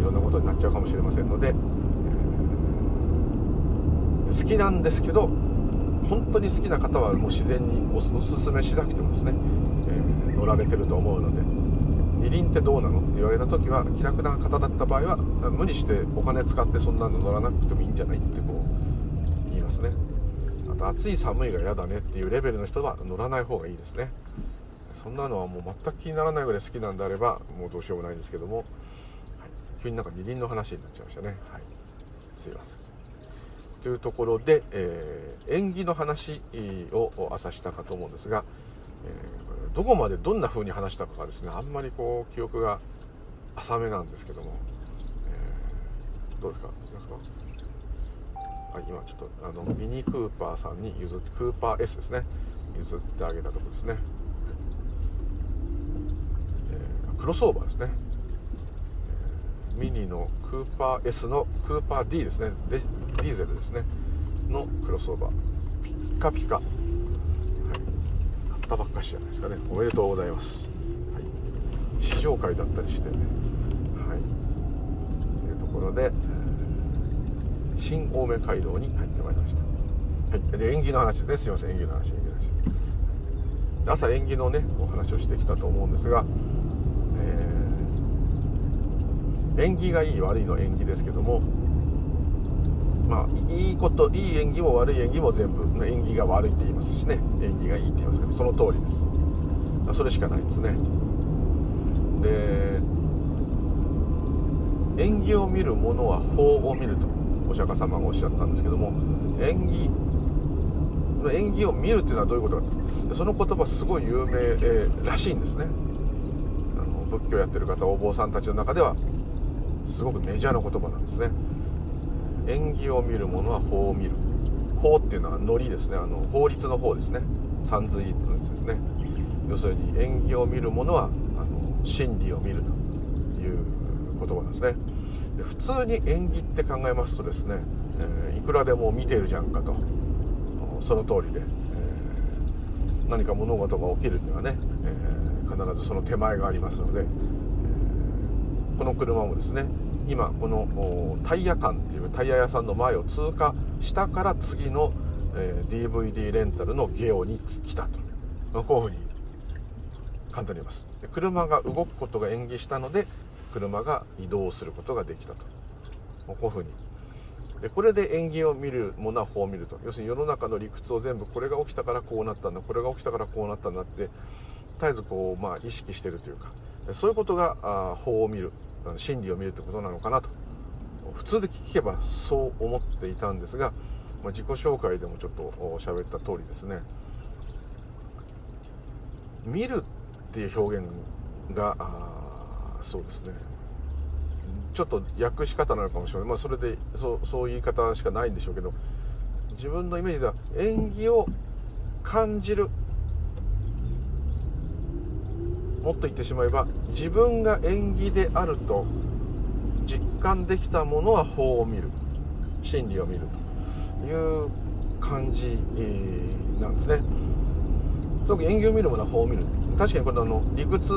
いろんなことになっちゃうかもしれませんので、えー、好きなんですけど本当に好きな方はもう自然におすすめしなくてもですね、えー、乗られてると思うので二輪ってどうなのって言われた時は気楽な方だった場合は無理してお金使ってそんなの乗らなくてもいいんじゃないってこう言いますね。あと暑い寒いが嫌だねっていうレベルの人は乗らない方がいいですね。そんなのはもう全く気にならないぐらい好きなんであればもうどうしようもないんですけども、はい、急になんか二輪の話になっちゃいましたね。はい。すいません。というところで、えー、縁起の話を朝したかと思うんですが、えー、どこまでどんな風に話したかですねあんまりこう記憶が浅めなんですけども、えー、どうですか？いますか？はい、今ちょっとあのミニクーパーさんに譲ってクーパー S ですね。譲ってあげたところですね、えー、クロスオーバーですね。ミニのクーパー S のクーパー D ですね。デディーゼルですね。のクロスオーバー。ピッカピカ、ったばっかしじゃないですかね。おめでとうございます、はい、試乗会だったりしてはい。というところで新青梅街道に入ってまいりました。はい。で縁起の話ですね。すいません。縁起の話縁起の話。朝縁起のねお話をしてきたと思うんですがえ縁起がいい悪いの縁起ですけどもまあいいこといい縁起も悪い縁起も全部縁起が悪いって言いますしね。縁起がいいって言いますけどその通りです。それしかないですね。で縁起を見る者は法を見るとお釈迦様がおっしゃったんですけども縁起縁起を見るっていうのはどういうことかとその言葉すごい有名、えー、らしいんですね。あの仏教やってる方お坊さんたちの中ではすごくメジャーな言葉なんですね。縁起を見る者は法を見る。法っていうのはノリですね。あの法律の法ですね。三髄のやつですね。要するに縁起を見る者はあの真理を見るという言葉なんですね。で普通に縁起って考えますとですね、えー、いくらでも見てるじゃんかと。その通りで、えー、何か物事が起きるにはね、えー、必ずその手前がありますのでこの車もですね今このタイヤ館っていうタイヤ屋さんの前を通過したから次の、えー、DVD レンタルのゲオに来たと。こういうふうに簡単に言います。で車が動くことが演技したので車が移動することができたと。こういうふうに。でこれで縁起を見るものは法を見ると。要するに世の中の理屈を全部これが起きたからこうなったんだこれが起きたからこうなったんだって絶えずこう、まあ、意識してるというか。そういうことがあ法を見る真理を見るってことなのかなと。普通で聞けばそう思っていたんですが、まあ、自己紹介でもちょっと喋った通りですね。見るっていう表現がそうですね。ちょっと訳し方なのかもしれない、まあ、それでそうそういう言い方しかないんでしょうけど自分のイメージでは縁起を感じる。もっと言ってしまえば自分が縁起であると実感できたものは法を見る。真理を見るという感じなんですね。すごく縁起を見るものは法を見る。確かにこれあの理屈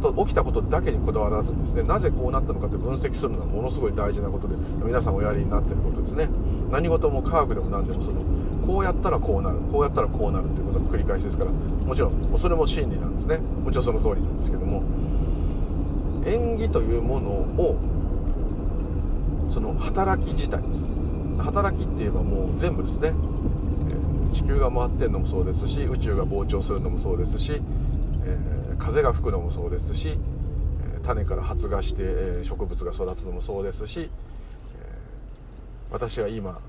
と起きたことだけにこだわらずですね。なぜこうなったのかって分析するのはものすごい大事なことで皆さんおやりになってることですね。何事も科学でも何でもそのこうやったらこうなるこうやったらこうなるということの繰り返しですからもちろんそれも真理なんですね。もちろんその通りなんですけども。縁起というものをその働き自体です。働きって言えばもう全部ですね。地球が回ってるのもそうですし宇宙が膨張するのもそうですし、えー、風が吹くのもそうですし種から発芽して植物が育つのもそうですし私は今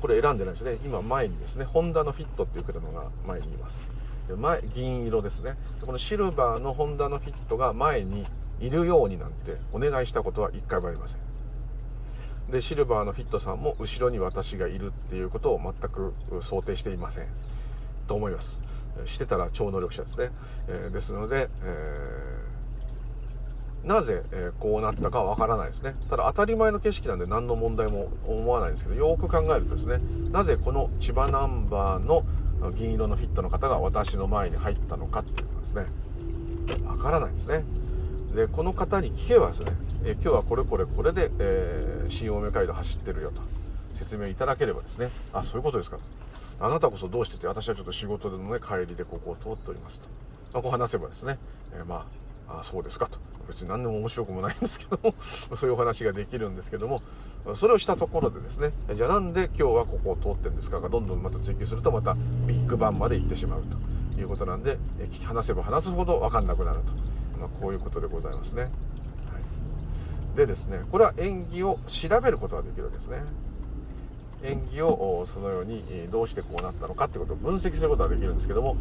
これ選んでないですね。今前にですねホンダのフィットっていう車が前にいます。前銀色ですね。このシルバーのホンダのフィットが前にいるようになんてお願いしたことは一回もありません。でシルバーのフィットさんも後ろに私がいるっていうことを全く想定していません。と思います。してたら超能力者ですね、えですので、えなぜ、えこうなったかはわからないですね。ただ当たり前の景色なんで何の問題も思わないんですけどよく考えるとですねなぜこの千葉ナンバーの銀色のフィットの方が私の前に入ったのかっていうのはですね。わからないですね。でこの方に聞けばですね、え今日はこれこれこれで、えー、新青梅街道走ってるよと説明いただければですね。あそういうことですかと。あなたこそどうしてて私はちょっと仕事でのね帰りでここを通っておりますと、まあ、こう話せばですね、えー、まあそうですかと。別に何でも面白くもないんですけども そういうお話ができるんですけどもそれをしたところでですねじゃあなんで今日はここを通ってんですかがどんどんまた追求するとまたビッグバンまで行ってしまうということなんで聞き話せば話すほど分かんなくなると、まあ、こういうことでございますね、はい、でですねこれは演技を調べることができるわけですね。演技をそのようにどうしてこうなったのかってことを分析することができるんですけども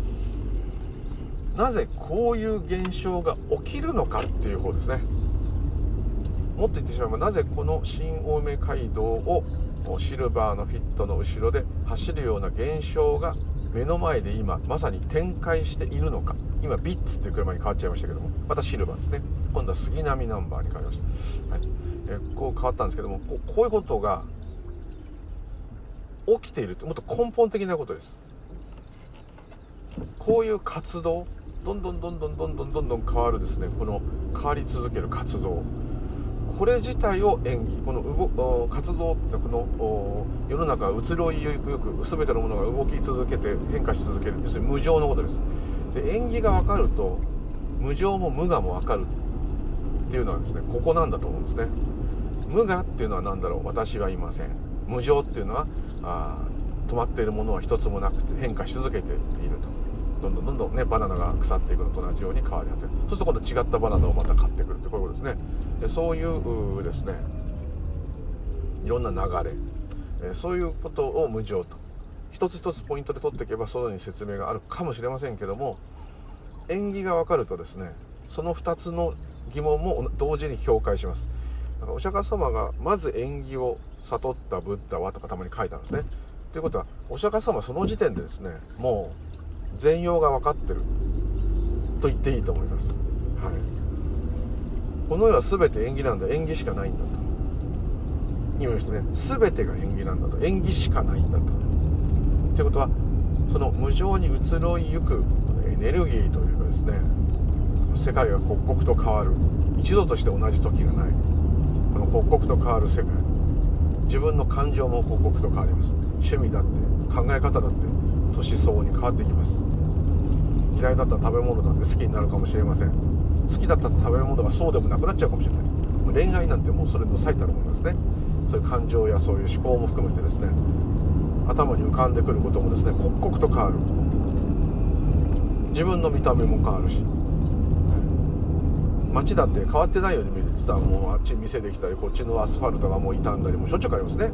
なぜこういう現象が起きるのかっていう方ですね。もっと言ってしまえばなぜこの新青梅街道をシルバーのフィットの後ろで走るような現象が目の前で今まさに展開しているのか。今ビッツっていう車に変わっちゃいましたけども。またシルバーですね。今度は杉並ナンバーに変わりました、はい。えこう変わったんですけどもこういうことが起きているってもっと根本的なことです。こういう活動どんどんどんどんどんどんどんどん変わるですね。この変わり続ける活動。これ自体を演技この動活動ってこの世の中移ろいゆく全てのものが動き続けて変化し続ける。要するに無常のことです。で縁起が分かると無常も無我も分かるっていうのはですねここなんだと思うんですね。無我っていうのは何だろう。私はいません。無常っていうのはあ止まっているものは一つもなくて変化し続けていると。どんどんどんどんねバナナが腐っていくのと同じように変わり果てる。そうすると今度違ったバナナをまた買ってくるってこういうことですね。でそういうですね。いろんな流れ。そういうことを無常と。一つ一つポイントで取っていけばそのに説明があるかもしれませんけども縁起が分かるとですねその2つの疑問も同時に評価します。だからお釈迦様がまず縁起を悟ったブッダはとかたまに書いたんですね。ということはお釈迦様その時点でですねもう全容が分かってる。と言っていいと思います、はい、この世は全て縁起なんだ。縁起しかないんだと。今言いましたね。全てが縁起なんだと。縁起しかないんだと。ということはその無常に移ろいゆくエネルギーというかですね世界が刻々と変わる。一度として同じ時がない。この刻々と変わる世界。自分の感情も刻々と変わります。趣味だって考え方だって年相応に変わってきます。嫌いだった食べ物なんて好きになるかもしれません。好きだった食べ物がそうでもなくなっちゃうかもしれない。恋愛なんてもうそれの最たるものですね。そういう感情やそういう思考も含めてですね。頭に浮かんでくることもですね。刻々と変わる。自分の見た目も変わるし。街だって変わってないように見える実はもうあっち店できたりこっちのアスファルトがもう傷んだりもしょっちゅう変わりますね。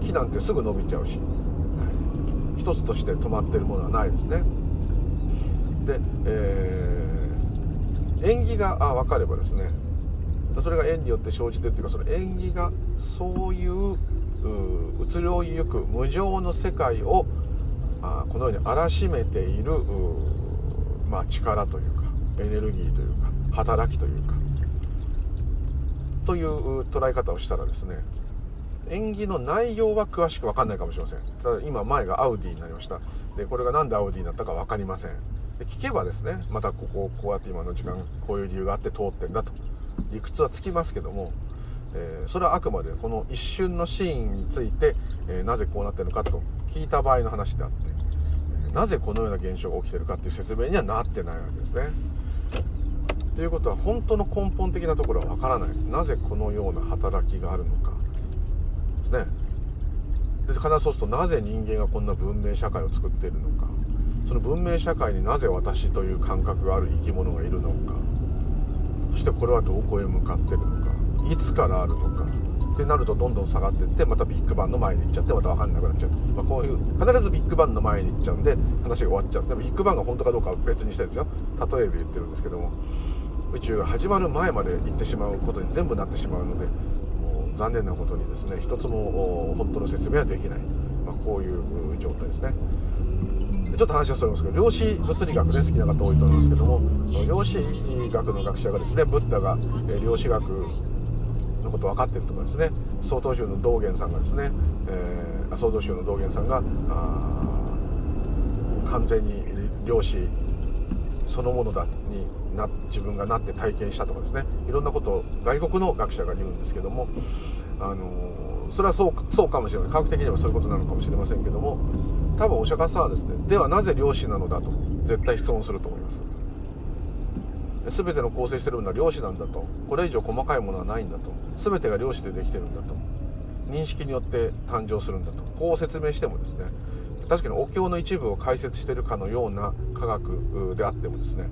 木なんてすぐ伸びちゃうし。一つとして止まってるものはないですね。で、えー、縁起が分かればですね。それが縁によって生じてっていうかその縁起がそういう移ろいゆく無常の世界をあこのように荒らしめているまあ、力というかエネルギーというか働きというかという捉え方をしたらですね演技の内容は詳しく分かんないかもしれません。ただ今前がアウディになりました。でこれが何でアウディになったか分かりません。で聞けばですねまたここをこうやって今の時間こういう理由があって通ってんだと。理屈はつきますけども、えー、それはあくまでこの一瞬のシーンについて、えー、なぜこうなってるのかと聞いた場合の話であって、えー、なぜこのような現象が起きてるかっていう説明にはなってないわけですね。ということは本当の根本的なところは分からない。なぜこのような働きがあるのか。ね。で必ずそうするとなぜ人間がこんな文明社会を作っているのか。その文明社会になぜ私という感覚がある生き物がいるのか。そしてこれはどこへ向かってるのか。いつからあるのか。ってなるとどんどん下がっていってまたビッグバンの前に行っちゃってまた分かんなくなっちゃうと、まあ、こういう必ずビッグバンの前に行っちゃうんで話が終わっちゃうんですね。ビッグバンが本当かどうかは別にしてるんですよ。例えで言ってるんですけども。宇宙が始まる前まで行ってしまうことに全部なってしまうので残念なことにですね一つも本当の説明はできない、まあ、こういう状態ですね。ちょっと話はそれますけど量子物理学ね好きな方多いと思いますけども量子学の学者がですねブッダが量子学のこと分かってるとかですね曹洞宗の道元さんがですね、えー、曹洞宗の道元さんが完全に量子そのものだにな自分がなって体験したとかですね。いろんなことを外国の学者が言うんですけどもあのそれはそうそうかもしれない。科学的にはそういうことなのかもしれませんけども多分お釈迦さんはですねではなぜ量子なのだと絶対質問すると思います。全ての構成してるものは量子なんだと。これ以上細かいものはないんだと。全てが量子でできてるんだと。認識によって誕生するんだと。こう説明してもですね確かにお経の一部を解説してるかのような科学であってもですね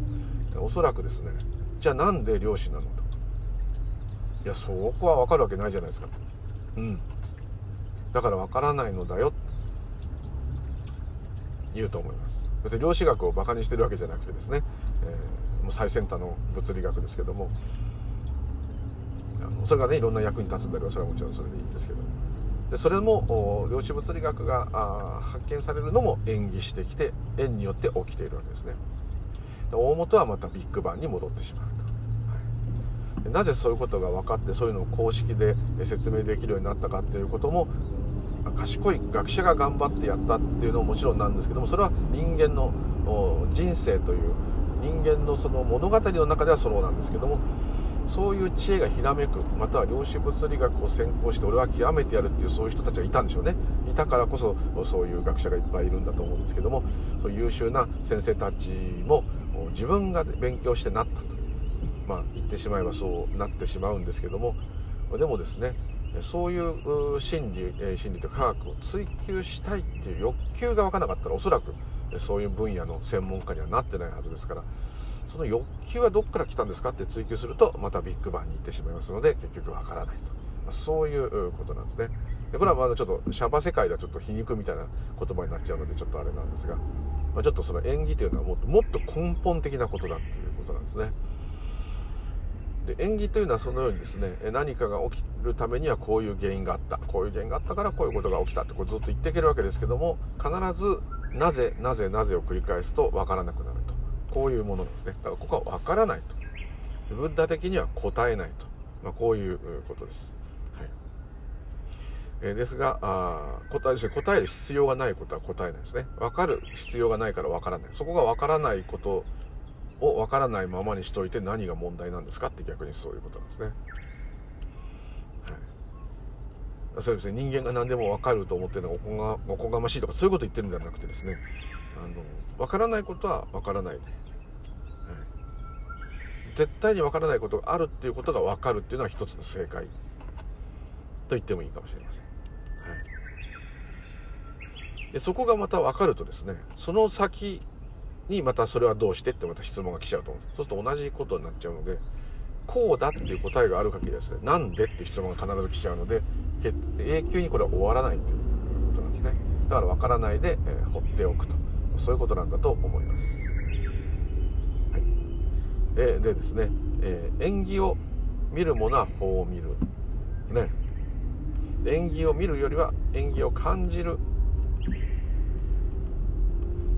おそらくですねじゃあなんで量子なのと。いやそこは分かるわけないじゃないですか。うん。だから分からないのだよ。言うと思います。別に量子学をバカにしてるわけじゃなくてですね、えー、もう最先端の物理学ですけども。あのそれがねいろんな役に立つんだけどそれはもちろんそれでいいんですけど。でそれも量子物理学が発見されるのも縁起してきて縁によって起きているわけですね。大元はまたビッグバンに戻ってしまうと、はい、なぜそういうことが分かってそういうのを公式で説明できるようになったかっていうことも賢い学者が頑張ってやったっていうのももちろんなんですけどもそれは人間の人生という人間のその物語の中ではそうなんですけどもそういう知恵がひらめくまたは量子物理学を専攻して俺は極めてやるっていうそういう人たちがいたんでしょうね。いたからこそそういう学者がいっぱいいるんだと思うんですけども優秀な先生たちも自分が勉強してなったと。まあ言ってしまえばそうなってしまうんですけども。でもですねそういう心理心理と科学を追求したいっていう欲求が分からなかったらおそらくそういう分野の専門家にはなってないはずですからその欲求はどっから来たんですかって追求するとまたビッグバンに行ってしまいますので結局分からないと、そういうことなんですね。これはまだちょっとシャバ世界ではちょっと皮肉みたいな言葉になっちゃうのでちょっとあれなんですが、まあ、ちょっとその演技というのはもっともっと根本的なことだっていうことなんですね。で縁起というのはそのようにですね何かが起きるためにはこういう原因があった。こういう原因があったからこういうことが起きたってこれずっと言っていけるわけですけども必ずなぜなぜなぜを繰り返すと分からなくなると。こういうものなんですね。だからここは分からないと。ブッダ的には答えないと、まあ、こういうことです、えですがあ答え答える必要がないことは答えないですね。分かる必要がないから分からない。そこが分からないことを分からないままにしといて何が問題なんですかって逆にそういうことなんですね。はい、そうですね。人間が何でも分かると思ってるのがおこがおこがましいとかそういうこと言ってるんではなくてですね。あの分からないことは分からない、はい、絶対に分からないことがあるっていうことが分かるっていうのは一つの正解と言ってもいいかもしれません。でそこがまた分かるとですねその先にまたそれはどうしてってまた質問が来ちゃうと思う。そうすると同じことになっちゃうのでこうだっていう答えがある限りですねなんでっていう質問が必ず来ちゃうので永久にこれは終わらないということなんですね。だから分からないで、えー、放っておくと。そういうことなんだと思います、はい。えー、でですね、えー、縁起を見るものは法を見る。ね。縁起を見るよりは縁起を感じる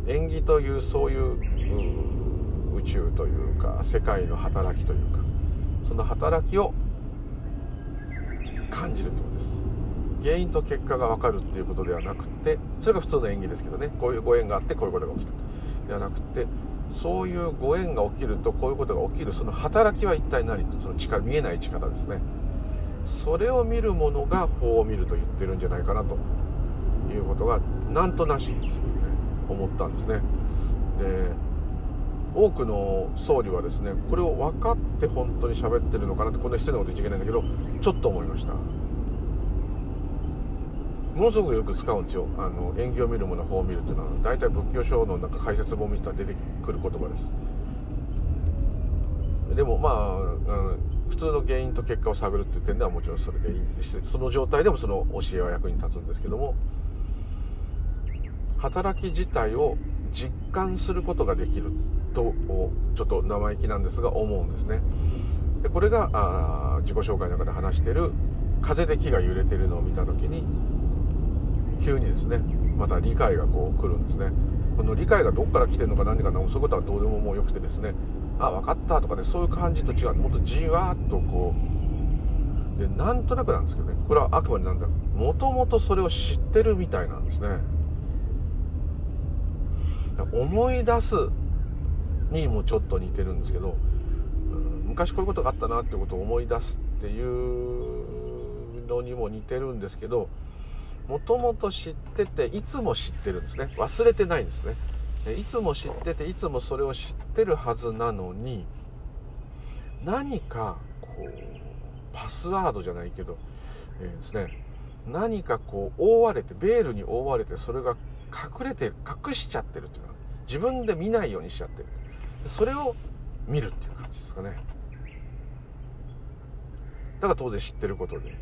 縁起というそういう宇宙というか世界の働きというかその働きを感じるってことです。原因と結果が分かるっていうことではなくてそれが普通の縁起ですけどね。こういうご縁があってこういうことが起きたではなくてそういうご縁が起きるとこういうことが起きる。その働きは一体何と。その力見えない力ですね。それを見るものが法を見ると言ってるんじゃないかなということがなんとなしいです。よ思ったんですね。で多くの総理はですねこれを分かって本当に喋ってるのかなってこんな失礼なこと言っちゃいけないんだけどちょっと思いました。ものすごくよく使うんですよ。あの縁起を見るもの法を見るっていうのは大体仏教書のなんか解説本見てたら出てくる言葉です。でもまあ、うん、普通の原因と結果を探るっていう点ではもちろんそれでいいんです。その状態でもその教えは役に立つんですけども働き自体を実感することができるとちょっと生意気なんですが思うんですね。でこれがあ自己紹介の中で話してる風で木が揺れてるのを見た時に急にですねまた理解がこう来るんですね。この理解がどっから来てるのか何かなそういうことはどうでももうよくてですねあ分かったとかねそういう感じと違う。もっとじわーっとこうでなんとなくなんですけどね。これはあくまでなんだもともとそれを知ってるみたいなんですね。思い出すにもちょっと似てるんですけど、うん、昔こういうことがあったなってことを思い出すっていうのにも似てるんですけどもともと知ってていつも知ってるんですね。忘れてないんですね。いつも知ってていつもそれを知ってるはずなのに何かこうパスワードじゃないけど、えー、ですね。何かこう覆われてベールに覆われてそれが隠れてる隠しちゃってるっていうのは自分で見ないようにしちゃってる。それを見るっていう感じですかね。だから当然知ってることで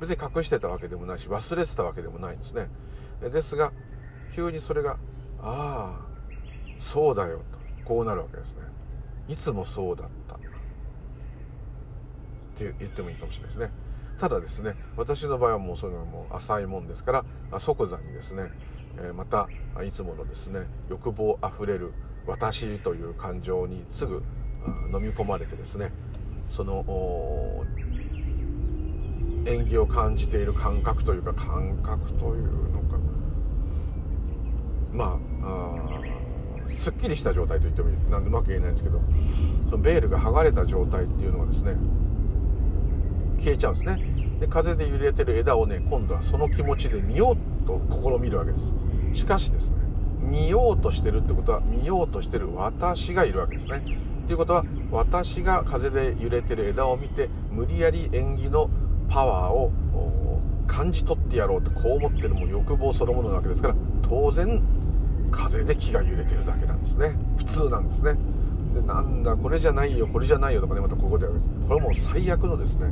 別に隠してたわけでもないし忘れてたわけでもないんですね。ですが急にそれがああそうだよとこうなるわけですね。いつもそうだった。って言ってもいいかもしれないですね。ただですね私の場合はもうそれはもう浅いもんですから即座にですねまたいつものですね欲望あふれる私という感情にすぐ飲み込まれてですねその縁起を感じている感覚というか感覚というのかまあすっきりした状態と言ってもいいなんでうまく言えないんですけどそのベールが剥がれた状態っていうのがですね消えちゃうんですね。で風で揺れてる枝をね今度はその気持ちで見ようと試みるわけです。しかしですね見ようとしてるってことは見ようとしてる私がいるわけですね。ということは私が風で揺れてる枝を見て無理やり縁起のパワーを感じ取ってやろうとこう思ってるも欲望そのものなわけですから当然風で木が揺れてるだけなんですね。普通なんですね。でなんだこれじゃないよこれじゃないよとかねまたここでこれはもう最悪のですね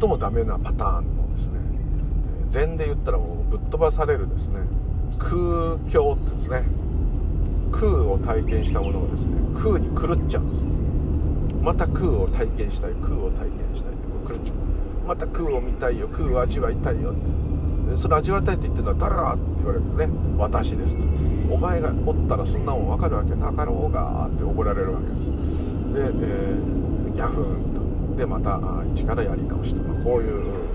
最もダメなパターンの禅で言ったらもうぶっ飛ばされるですね。空境ってですね。空を体験したものがですね空に狂っちゃうんです。また空を体験したい空を体験したい狂っちゃう。また空を見たいよ空を味わいたいよ。それ味わいたいって言ってるのは誰だって言われるんですね。私ですと。お前がおったらそんなもん分かるわけなかろうがって怒られるわけです。で、えー、ギャフンと。でまた一からやり直しと、まあ、こういう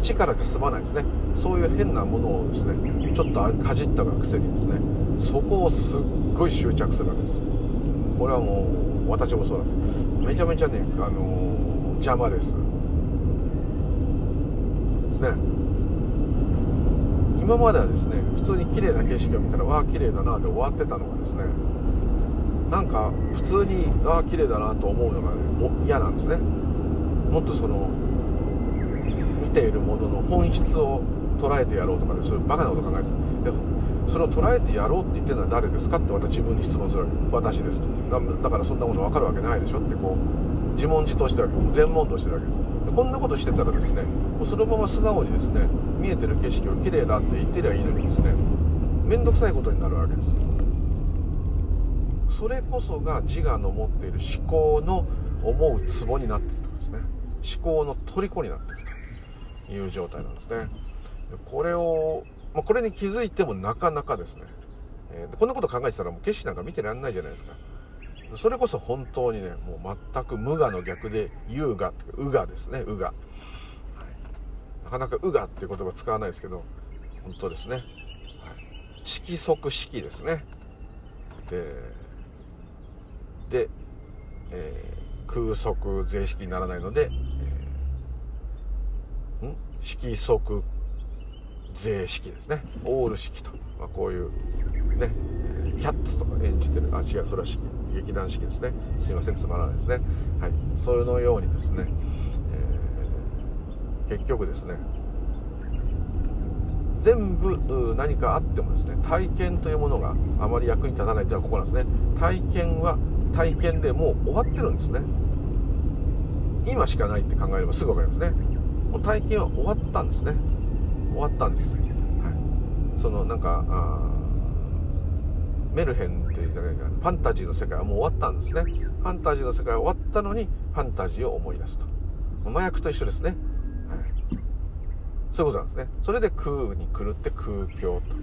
一からじゃ済まないですね。そういう変なものをですねちょっとかじったがくせにですねそこをすっごい執着するわけです。これはもう私もそうなんです。めちゃめちゃねあのー、邪魔です。ね。今まではですね普通に綺麗な景色を見たらわあ綺麗だなで終わってたのがですねなんか普通にああ綺麗だなと思うのがね嫌なんですね。もっとそのているものの本質を捉えてやろうとかねそういうバカなこと考えてでそれを捉えてやろうって言ってるのは誰ですかってまた自分に質問するわけ私です。とだからそんなもの分かるわけないでしょ。ってこう自問自答してるわけ全問答してるわけです。でこんなことしてたらですねもうそのまま素直にですね見えてる景色を綺麗だって言ってりゃいいのにですね面倒くさいことになるわけですそれこそが自我の持っている思考の思うツボになっているとですね。思考の虜になっているいう状態なんですね。これを、まあ、これに気づいてもなかなかですね、えー、こんなこと考えてたらもう景色なんか見てらんないじゃないですか。それこそ本当にねもう全く無我の逆で優雅うがですね。うが、なかなかうがっていう言葉使わないですけど本当ですね、はい、色即式ですね。でで、えー、空則税式にならないので、え、色即税式ですね。オール式と、まあ、こういうねキャッツとか演じてるあ違うそれは劇団四季ですね。すいませんつまらないですね。はい。そういうのようにですね、えー、結局ですね全部何かあってもですね体験というものがあまり役に立たないというのはここなんですね。体験は体験でもう終わってるんですね。今しかないって考えればすぐ分かりますね。もう体験は終わったんですね。終わったんです、はい、そのなんかあメルヘンっていうじゃないかファンタジーの世界はもう終わったんですね。ファンタジーの世界は終わったのにファンタジーを思い出すと。麻薬と一緒ですね、はい、そういうことなんですね。それで空に狂って空境と。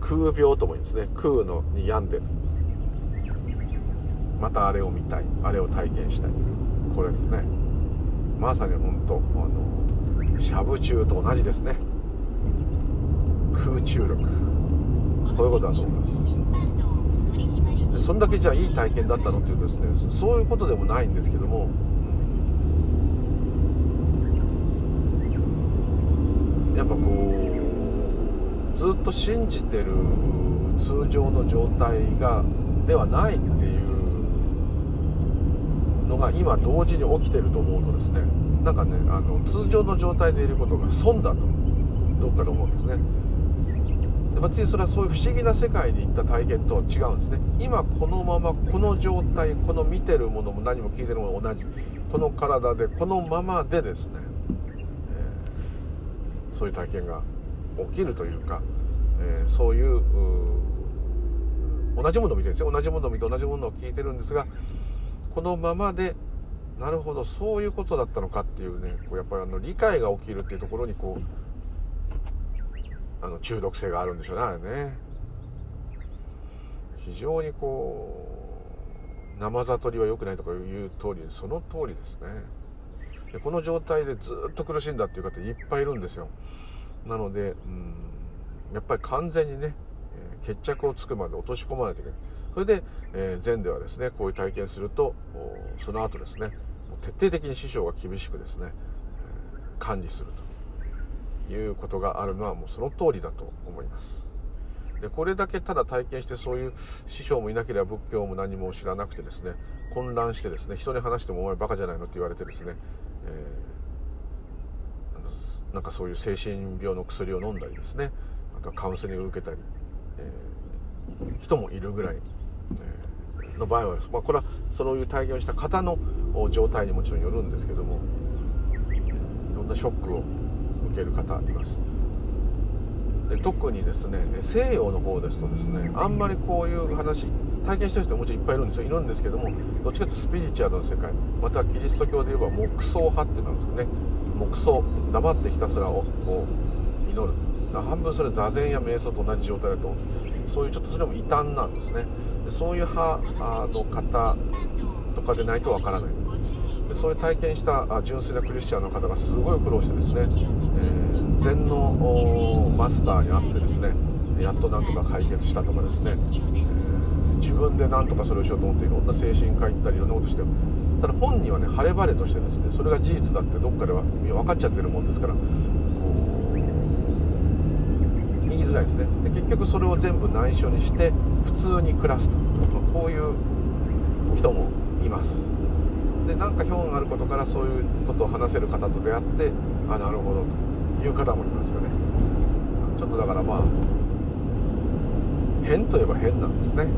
空病とも言うんですね。空のに病んでる。またあれを見たい。あれを体験したい。これですね。まさに本当あのしゃぶ中と同じですね。空中力。こういうことだと思います。そんだけじゃあいい体験だったのっていうとですねそういうことでもないんですけども、うん、やっぱこうずっと信じてる通常の状態がではないっていうのが今同時に起きてると思うとですねなんかねあの通常の状態でいることが損だとどっかで思うんですね。別にそれはそういう不思議な世界に行った体験とは違うんですね。今このままこの状態この見てるものも何も聞いてるものも同じこの体でこのままでですね、えー、そういう体験が起きるというか、えー、そういう同じものを見てるんですよ。同じものを見て同じものを聞いてるんですがこのままでなるほどそういうことだったのかっていうねこうやっぱりあの理解が起きるっていうところにこうあの中毒性があるんでしょうねあれね。非常にこう生悟りは良くないとかいう通りその通りですね。でこの状態でずっと苦しんだっていう方いっぱいいるんですよ。なのでうんやっぱり完全にね決着をつくまで落とし込まないといけないそれで、えー、禅ではですねこういう体験するとその後ですね徹底的に師匠が厳しくですね、管理するということがあるのはもうその通りだと思います。でこれだけただ体験してそういう師匠もいなければ仏教も何も知らなくてですね混乱してですね人に話してもお前バカじゃないのって言われてですね、えー、なんかそういう精神病の薬を飲んだりですねあとはカウンセリングを受けたり、えー、人もいるぐらいの場合は、まあ、これはそういう体験をした方の状態にもちろんよるんですけどもいろんなショックを受ける方います。で特にですね西洋の方ですとですねあんまりこういう話体験してる人ももちろんいっぱいいるんですよ。いるんですけどもどっちかというとスピリチュアルの世界またはキリスト教で言えば黙想派っていうのなんですよね。黙想黙ってひたすらをこう祈る。半分それ座禅や瞑想と同じ状態だと思うんです。そういうちょっとそれも異端なんですね。でそういう派の方とかでないとわからない。でそういう体験した純粋なクリスチャンの方がすごい苦労してですね、えー、禅のマスターに会ってですねやっとなんとか解決したとかですね、えー、自分でなんとかそれをしようと思っていろんな精神科行ったりいろんなことしてただ本人はね晴れ晴れとしてですねそれが事実だってどっかでは分かっちゃってるもんですからづらいですね。で結局それを全部内緒にして普通に暮らすと、まあ、こういう人もいます。でなんか表があることからそういうことを話せる方と出会ってあなるほど。という方もいますよね。ちょっとだからまあ変といえば変なんですね、は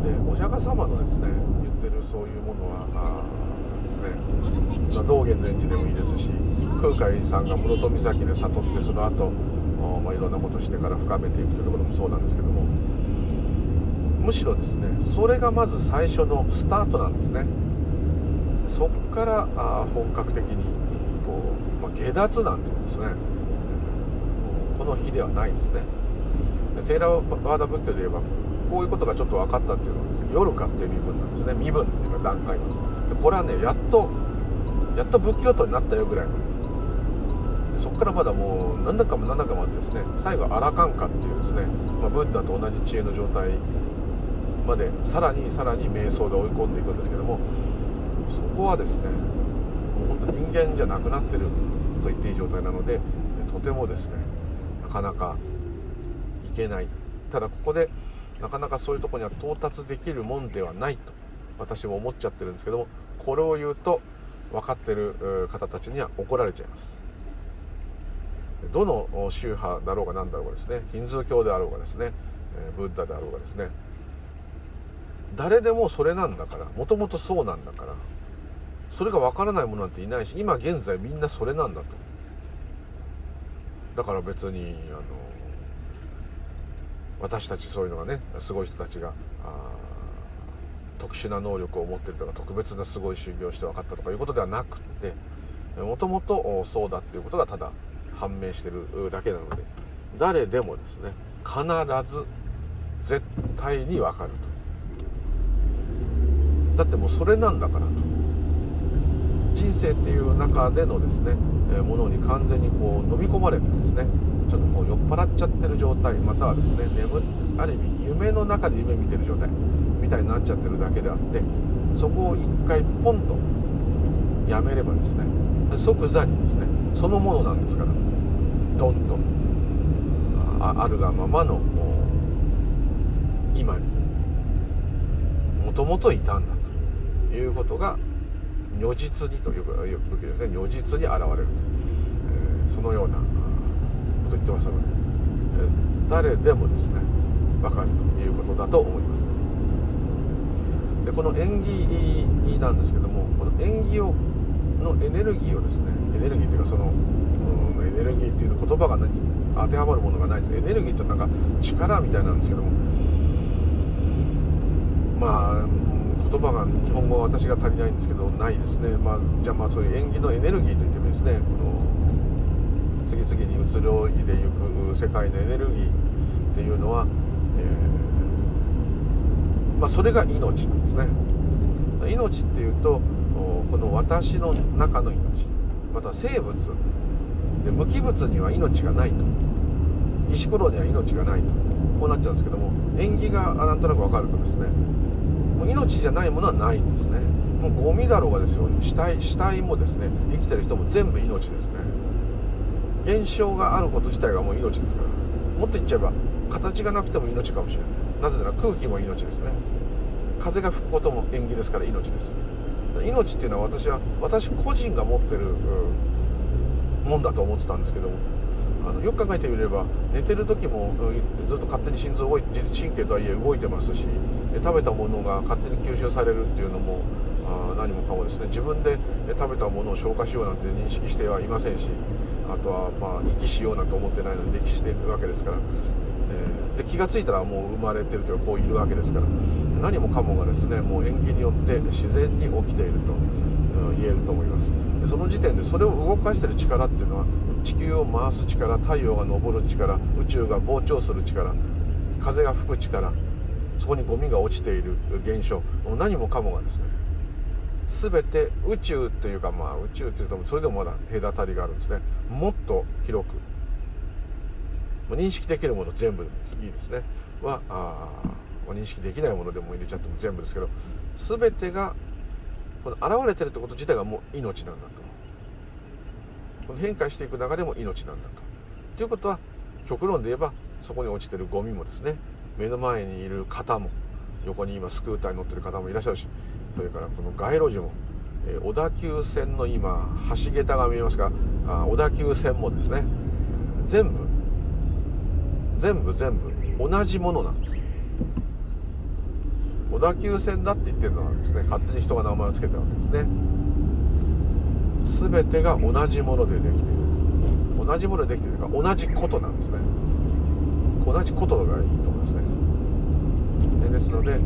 い、でお釈迦様のですね言ってるそういうものはあですね、道元禅師でもいいですし空海さんが室戸岬で悟ってその後まあいろんなことしてから深めていくというところもそうなんですけどもむしろですねそれがまず最初のスタートなんですね。そっからあ本格的にこう、まあ、下脱なんていうんですね。この日ではないんですね。でテーラワーダ仏教で言えばこういうことがちょっと分かったっていうのはね夜かっていう身分なんですね。身分っていうか段階なんでこれはねやっとやっと仏教徒になったよぐらいそこからまだもう何だかも何だかもあってですね最後アラカンカっていうですね、まあ、ブッダと同じ知恵の状態までさらにさらに瞑想で追い込んでいくんですけどもそこはですねもう本当人間じゃなくなってると言っていい状態なのでとてもですねなかなかいけない。ただここでなかなかそういうとこには到達できるもんではないと私も思っちゃってるんですけどもこれを言うと分かってる方たちには怒られちゃいます。どの宗派だろうが何だろうがですねヒンズー教であろうがですねブッダであろうがですね誰でもそれなんだからもともとそうなんだからそれが分からないものなんていないし今現在みんなそれなんだと。だから別にあの私たちそういうのがねすごい人たちが特殊な能力を持ってるとか特別なすごい修行して分かったとかいうことではなくってもともとそうだっていうことがただ判明してるだけなので誰でもですね必ず絶対に分かると。だってもうそれなんだからと。人生っていう中でのですね、ものに完全にこう飲み込まれてですねちょっとこう酔っ払っちゃってる状態またはですね眠ある意味夢の中で夢見てる状態たいになっちゃってるだけであってそこを一回ポンとやめればですね即座にですねそのものなんですからドンとあるがままの今にもともといたんだということが如実にという武器ですね如実に現れる、えー、そのようなこと言ってましたので、えー、誰でもですね分かるということだと思います。でこの縁起なんですけどもこの縁起をのエネルギーをですねエネルギーっていうかその、うん、エネルギーっていう言葉が何当てはまるものがないです。エネルギーってなんか力みたいなんですけどもまあ言葉が日本語は私が足りないんですけどないですね、まあ、じゃあまあそういう縁起のエネルギーといってもですねこの次々に移ろいでいく世界のエネルギーっていうのは、まあ、それが命なんですね。命っていうとこの私の中の命。また生物。で無機物には命がないと。石ころには命がないと。こうなっちゃうんですけども縁起がなんとなく分かるとですね。もう命じゃないものはないんですね。もうゴミだろうがですよ。死体死体もですね生きてる人も全部命ですね。現象があること自体がもう命ですから。もっと言っちゃえば形がなくても命かもしれない。なぜなら空気も命ですね。風が吹くことも縁起ですから命です。命っていうのは私は私個人が持ってる、もんだと思ってたんですけどもあのよく考えてみれば寝てる時もずっと勝手に心臓動い自律神経とはいえ動いてますし食べたものが勝手に吸収されるっていうのもあ何もかもですね。自分で食べたものを消化しようなんて認識してはいませんしあとはまあ息しようなんて思ってないのに歴してるわけですから、で気が付いたらもう生まれてるというかこういるわけですから。何もかもがですねもう延期によって自然に起きていると言えると思います。でその時点でそれを動かしてる力っていうのは地球を回す力太陽が昇る力宇宙が膨張する力風が吹く力そこにゴミが落ちている現象何もかもがですね全て宇宙というかまあ宇宙というとそれでもまだ隔たりがあるんですね。もっと広く認識できるもの全部いいですね。はあ認識できないものでも入れちゃっても全部ですけど全てがこの現れてるってこと自体がもう命なんだと。この変化していく流れも命なんだと。ということは極論で言えばそこに落ちてるゴミもですね目の前にいる方も横に今スクーターに乗ってる方もいらっしゃるしそれからこの街路樹も、えー、小田急線の今橋桁が見えますがあ小田急線もですね全部全部全部同じものなんです。小田急線だって言ってるのはですね勝手に人が名前を付けたわけですね。全てが同じものでできている。同じものでできているか同じことなんですね。同じことがいいと思いますね。ですので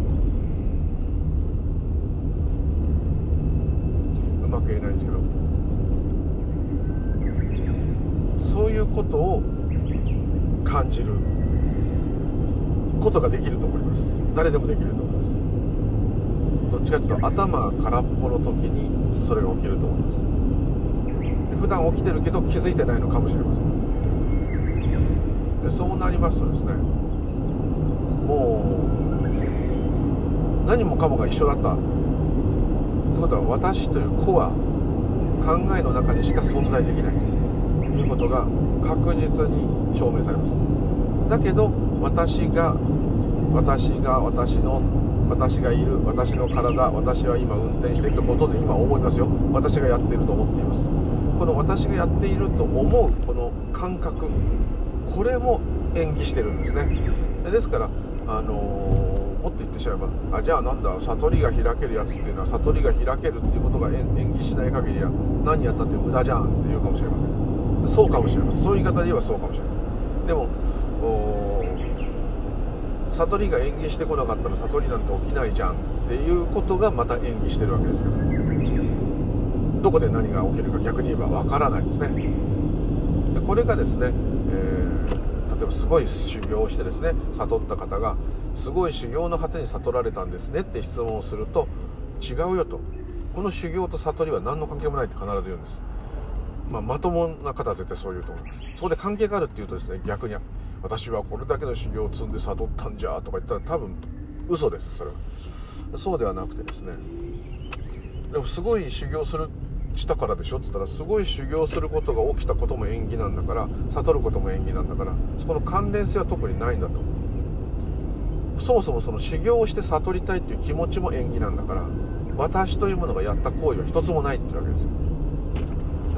うまく言えないんですけどそういうことを感じる。ことができると思います。誰でもできると思います。どっちかというと頭が空っぽの時にそれが起きると思います。普段起きてるけど気づいてないのかもしれません。でそうなりますとですねもう何もかもが一緒だった。ということは私という子は考えの中にしか存在できない。ということが確実に証明されます。だけど私が私が私の私がいる私の体私は今運転しているとことで今思いますよ。私がやっていると思っています。この私がやっていると思うこの感覚これも演技してるんですね。ですからあのー、もっと言ってしまえばあじゃあなんだ悟りが開けるやつっていうのは悟りが開けるっていうことが演技しない限りは何やったって無駄じゃんって言うかもしれません。そうかもしれません。そういう言い方で言えばそうかもしれないでも悟りが演技してこなかったら悟りなんて起きないじゃんっていうことがまた演技してるわけですからどこで何が起きるか逆に言えばわからないですね。でこれがですね、えー、例えばすごい修行をしてですね悟った方がすごい修行の果てに悟られたんですねって質問をすると違うよと。この修行と悟りは何の関係もないって必ず言うんです、まあ、まともな方は絶対そう言うと思います。そこで関係があるっていうとですね逆に私はこれだけの修行を積んで悟ったんじゃとか言ったら多分嘘ですそれは。そうではなくてですね。でもすごい修行するしたからでしょっつったらすごい修行することが起きたことも縁起なんだから悟ることも縁起なんだからそこの関連性は特にないんだとそもそもその修行をして悟りたいっていう気持ちも縁起なんだから私というものがやった行為は一つもないってわけですよ。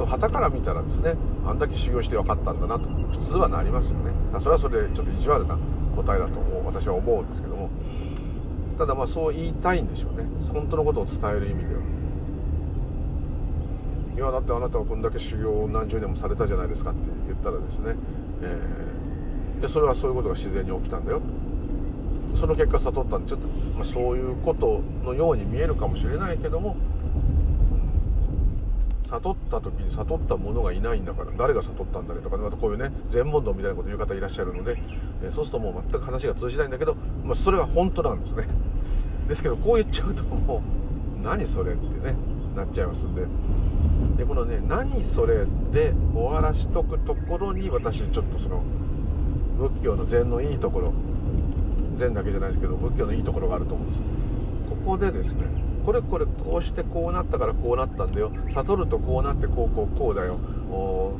旗から見たらですねあんだけ修行して分かったんだなと普通はなりますよね。それはそれでちょっと意地悪な答えだと思う私は思うんですけども。ただまあそう言いたいんでしょうね。本当のことを伝える意味では。いやだってあなたはこんだけ修行を何十年もされたじゃないですかって言ったらですね、えー、でそれはそういうことが自然に起きたんだよ。その結果悟ったんでちょっと、まあ、そういうことのように見えるかもしれないけども悟った時に悟ったものがいないんだから誰が悟ったんだねとか、ね、またこういうね全問答みたいなこと言う方いらっしゃるので、え、そうするともう全く話が通じないんだけど、まあ、それは本当なんですね。ですけどこう言っちゃうともう何それってねなっちゃいますんで。でこのね何それで終わらしとくところに私ちょっとその仏教の禅のいいところ禅だけじゃないですけど仏教のいいところがあると思うんです。ここでですねこれこれこうしてこうなったからこうなったんだよ。悟るとこうなってこうこうこうだよ。こ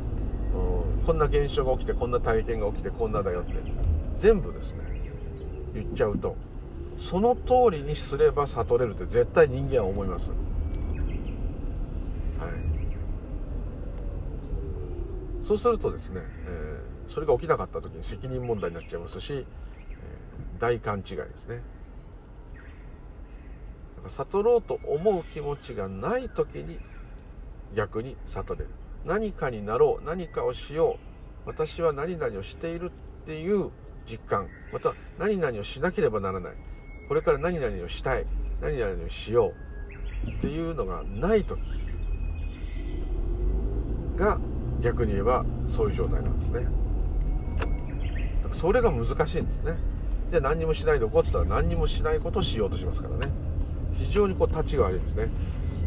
んな現象が起きてこんな体験が起きてこんなだよって。全部ですね。言っちゃうと。その通りにすれば悟れるって絶対人間は思います、はい、そうするとですね、えー、それが起きなかった時に責任問題になっちゃいますし、えー、大勘違いですね。悟ろうと思う気持ちがない時に逆に悟れる。何かになろう何かをしよう。私は何々をしているっていう実感。また何々をしなければならない。これから何々をしたい。何々をしようっていうのがない時が逆に言えばそういう状態なんですね。それが難しいんですね。じゃあ何にもしないでおこうって言ったら何にもしないことをしようとしますからね。非常にこう立ちが悪いですね。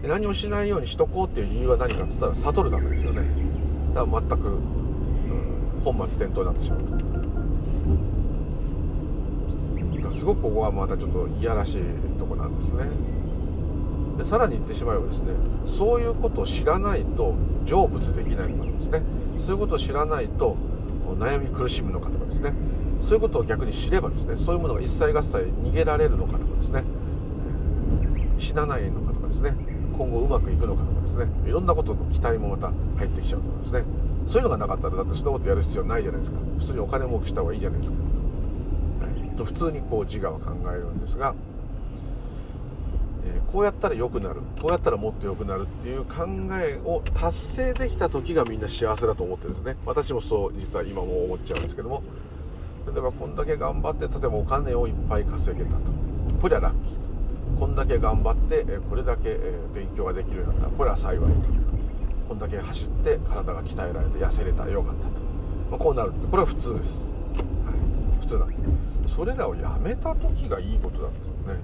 何もしないようにしとこうっていう理由は何かっつったら悟るためですよね。だから全く、うん、本末転倒になってしまうと。すごくここはまたちょっといやらしいとこなんですね。でさらに言ってしまえばですねそういうことを知らないと成仏できないのかとかですね。そういうことを知らないと悩み苦しむのかとかですね。そういうことを逆に知ればですねそういうものが一切合切逃げられるのかとかですね。死なないのかとかですね。今後うまくいくのかとかですね。いろんなことの期待もまた入ってきちゃうと思いますね。そういうのがなかったらだってそんなことやる必要ないじゃないですか。普通にお金儲けした方がいいじゃないですか、はい、と普通にこう自我は考えるんですが、えー、こうやったら良くなる。こうやったらもっと良くなるっていう考えを達成できた時がみんな幸せだと思ってるんですね。私もそう実は今も思っちゃうんですけども。例えばこんだけ頑張って例えばお金をいっぱい稼げたと。これはラッキーこんだけ頑張ってこれだけ勉強ができるようになった。これは幸いと。こんだけ走って体が鍛えられて痩せれたらよかったと、まあ、こうなるこれは普通です、はい、普通なんです。それらをやめた時がいいことなんですよね。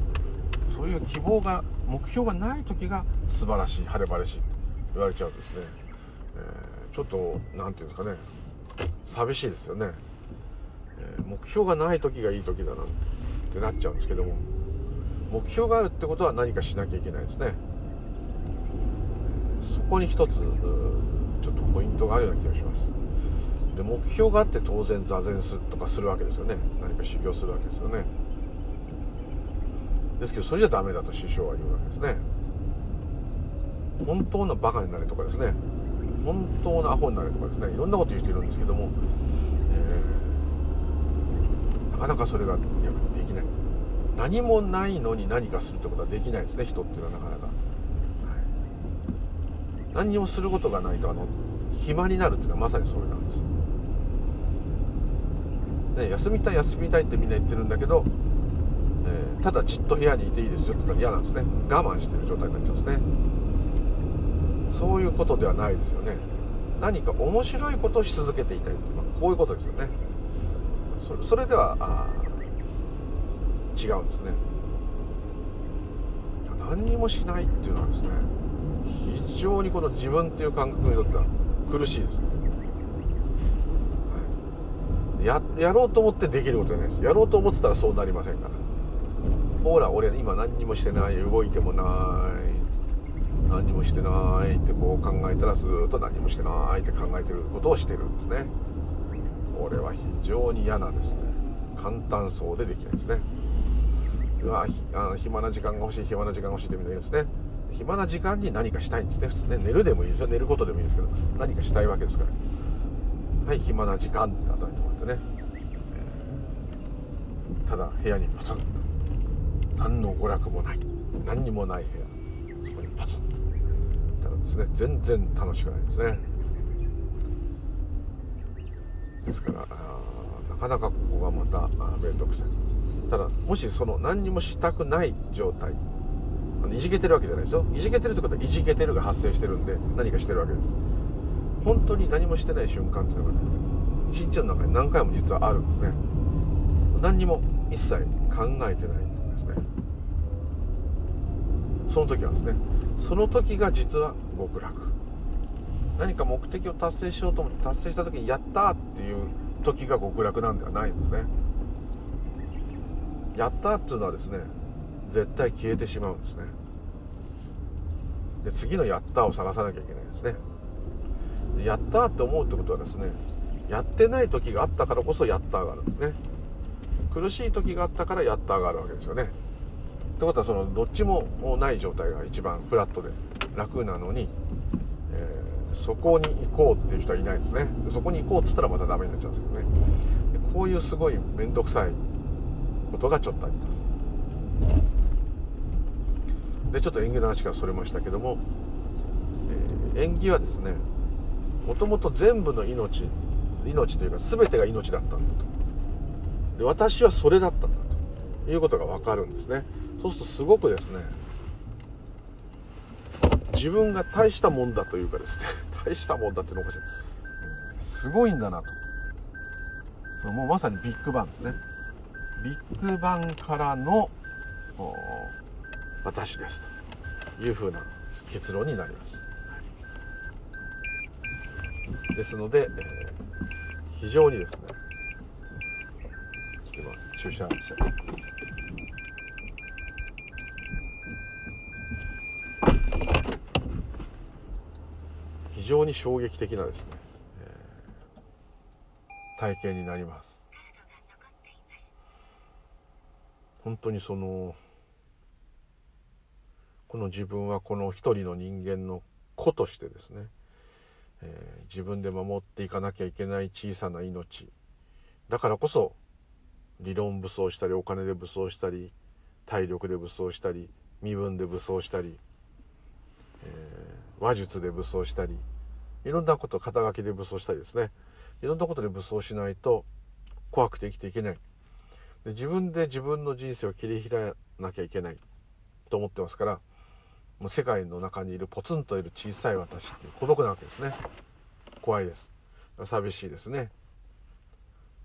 そういう希望が目標がない時が素晴らしい晴れ晴れしいと言われちゃうんですね、えー、ちょっと何て言うんですかね。寂しいですよね、えー、目標がない時がいい時だなってなっちゃうんですけども。目標があるってことは何かしなきゃいけないですね。そこに一つちょっとポイントがあるような気がします。で目標があって当然座禅するとかするわけですよね。何か修行するわけですよね。ですけどそれじゃダメだと師匠は言うわけですね。本当のバカになれとかですね。本当のアホになれとかですね。いろんなこと言う人いるんですけども、えー、なかなかそれが何もないのに何かするってことはできないですね人っていうのはなかなか、はい、何にもすることがないとあの暇になるっていうのはまさにそれなんです、ね、休みたい休みたいってみんな言ってるんだけど、えー、ただじっと部屋にいていいですよって言ったら嫌なんですね。我慢してる状態になっちゃうんですね。そういうことではないですよね。何か面白いことをし続けていたい、まあ、こういうことですよね。それそれでは違うんですね。何にもしないっていうのはですね非常にこの自分っていう感覚にとっては苦しいです、はい、ややろうと思ってできることじゃないです。やろうと思ってたらそうなりませんから。ほら俺今何にもしてない動いてもない何にもしてないってこう考えたらずっと何もしてないって考えてることをしてるんですね。これは非常に嫌なんですね。簡単そうでできないですね。うわあの暇な時間が欲しい暇な時間が欲しいってみんな言うんですね。暇な時間に何かしたいんですね普通ね。寝るでもいいですよ。寝ることでもいいですけど何かしたいわけですから。はい暇な時間って与えてもらってね、ただ部屋にポツンと。何の娯楽もない。何にもない部屋。そこにポツンと。ただですね全然楽しくないですね。ですからなかなかここがまた面倒くさい。ただもしその何にもしたくない状態いじけてるわけじゃないですよ。いじけてるってことはいじけてるが発生してるんで何かしてるわけです。本当に何もしてない瞬間っていうのがね一日の中に何回も実はあるんですね。何にも一切考えてないってことですね。その時はですねその時が実は極楽。何か目的を達成しようと思って達成した時にやったっていう時が極楽なんではないんですね。やったっていうのはですね絶対消えてしまうんですね。で次のやったを探さなきゃいけないですね。やったって思うってことはですねやってない時があったからこそやったがあるんですね。苦しい時があったからやったがあるわけですよね。ってことはそのどっちもない状態が一番フラットで楽なのに、えー、そこに行こうっていう人はいないですね。そこに行こうっつったらまたダメになっちゃうんですけどね。こういうすごい面倒くさいことがちょっとあります。でちょっと縁起の話からそれましたけども、えー、縁起はですねもともと全部の命命というか全てが命だったんだと。で私はそれだったんだと。いうことが分かるんですね。そうするとすごくですね自分が大したもんだというかですね 大したもんだっていうのおかしい。すごいんだなと。もうまさにビッグバンですね。ビッグバンからの私ですというふうな結論になります。ですので、えー、非常にですね今注射して非常に衝撃的なですね、えー、体験になります。本当にそのこの自分はこの一人の人間の子としてですね、えー、自分で守っていかなきゃいけない小さな命。だからこそ理論武装したりお金で武装したり体力で武装したり身分で武装したり、えー、話術で武装したりいろんなこと肩書きで武装したりですね。いろんなことで武装しないと怖くて生きていけない。で自分で自分の人生を切り開かなきゃいけないと思ってますからもう世界の中にいるポツンといる小さい私っていう孤独なわけですね。怖いです。寂しいですね。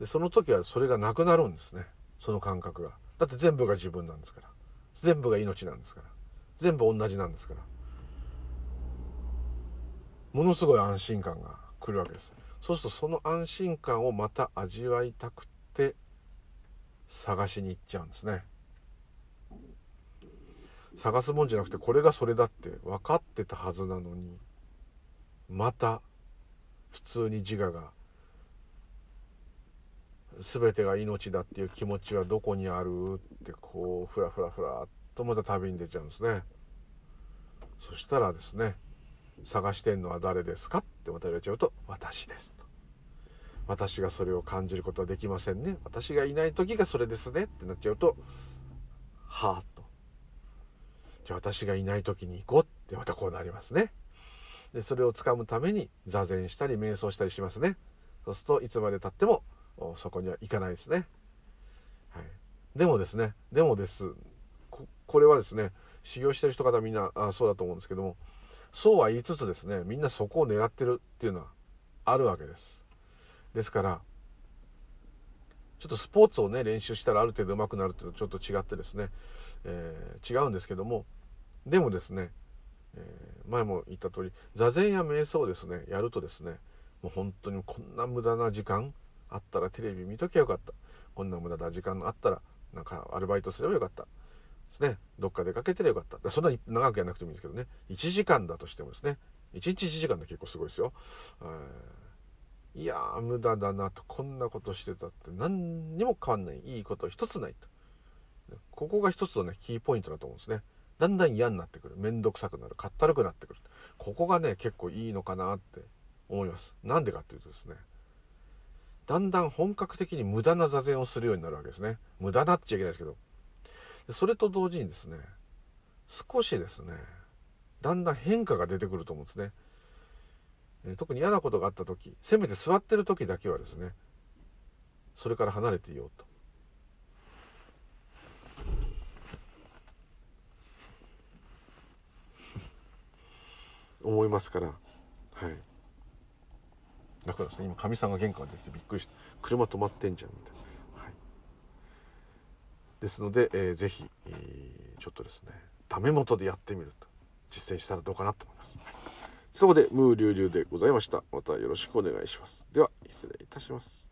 でその時はそれがなくなるんですね。その感覚が。だって全部が自分なんですから。全部が命なんですから。全部同じなんですから。ものすごい安心感が来るわけです。そうするとその安心感をまた味わいたくて探しに行っちゃうんですね。探すもんじゃなくてこれがそれだって分かってたはずなのにまた普通に自我が全てが命だっていう気持ちはどこにあるってこうふらふらふらっとまた旅に出ちゃうんですね。そしたらですね探してんのは誰ですかってまた言われちゃうと私ですと。私がそれを感じることはできませんね私がいない時がそれですねってなっちゃうとはあじゃあ私がいない時に行こうってまたこうなりますね。で、それをつかむために座禅したり瞑想したりしますね。そうするといつまでたってもそこには行かないですね。はい。でもですね、でもです。ここれはですね、修行してる人方みんなあそうだと思うんですけども、そうは言いつつですね、みんなそこを狙ってるっていうのはあるわけですですからちょっとスポーツをね練習したらある程度上手くなるっていうのはちょっと違ってですね、えー、違うんですけどもでもですね、えー、前も言った通り座禅や瞑想をですねやるとですねもう本当にこんな無駄な時間あったらテレビ見ときゃよかった。こんな無駄な時間あったらなんかアルバイトすればよかった。ですね。どっか出かけてればよかった。そんなに長くやらなくてもいいんですけどね。1時間だとしてもですね。1日1時間で結構すごいですよ、えー、いやー無駄だなとこんなことしてたって何にも変わんない。いいこと一つないと。ここが一つのねキーポイントだと思うんですね。だんだん嫌になってくる。面倒くさくなる。かったるくなってくる。ここがね結構いいのかなって思います。なんでかっていうとですね。だんだん本格的に無駄な座禅をするようになるわけですね。無駄なっちゃいけないですけど。それと同時にですね少しですねだんだん変化が出てくると思うんですね、特に嫌なことがあった時せめて座ってる時だけはですねそれから離れていようと。思いますから。はい。だからですね今かみさんが玄関できてびっくりして車止まってんじゃんみたいな、はい、ですので、えー、ぜひ、ちょっとですねダメ元でやってみると実践したらどうかなと思います。そこでムーリュウリュウでございました。またよろしくお願いします。では失礼いたします。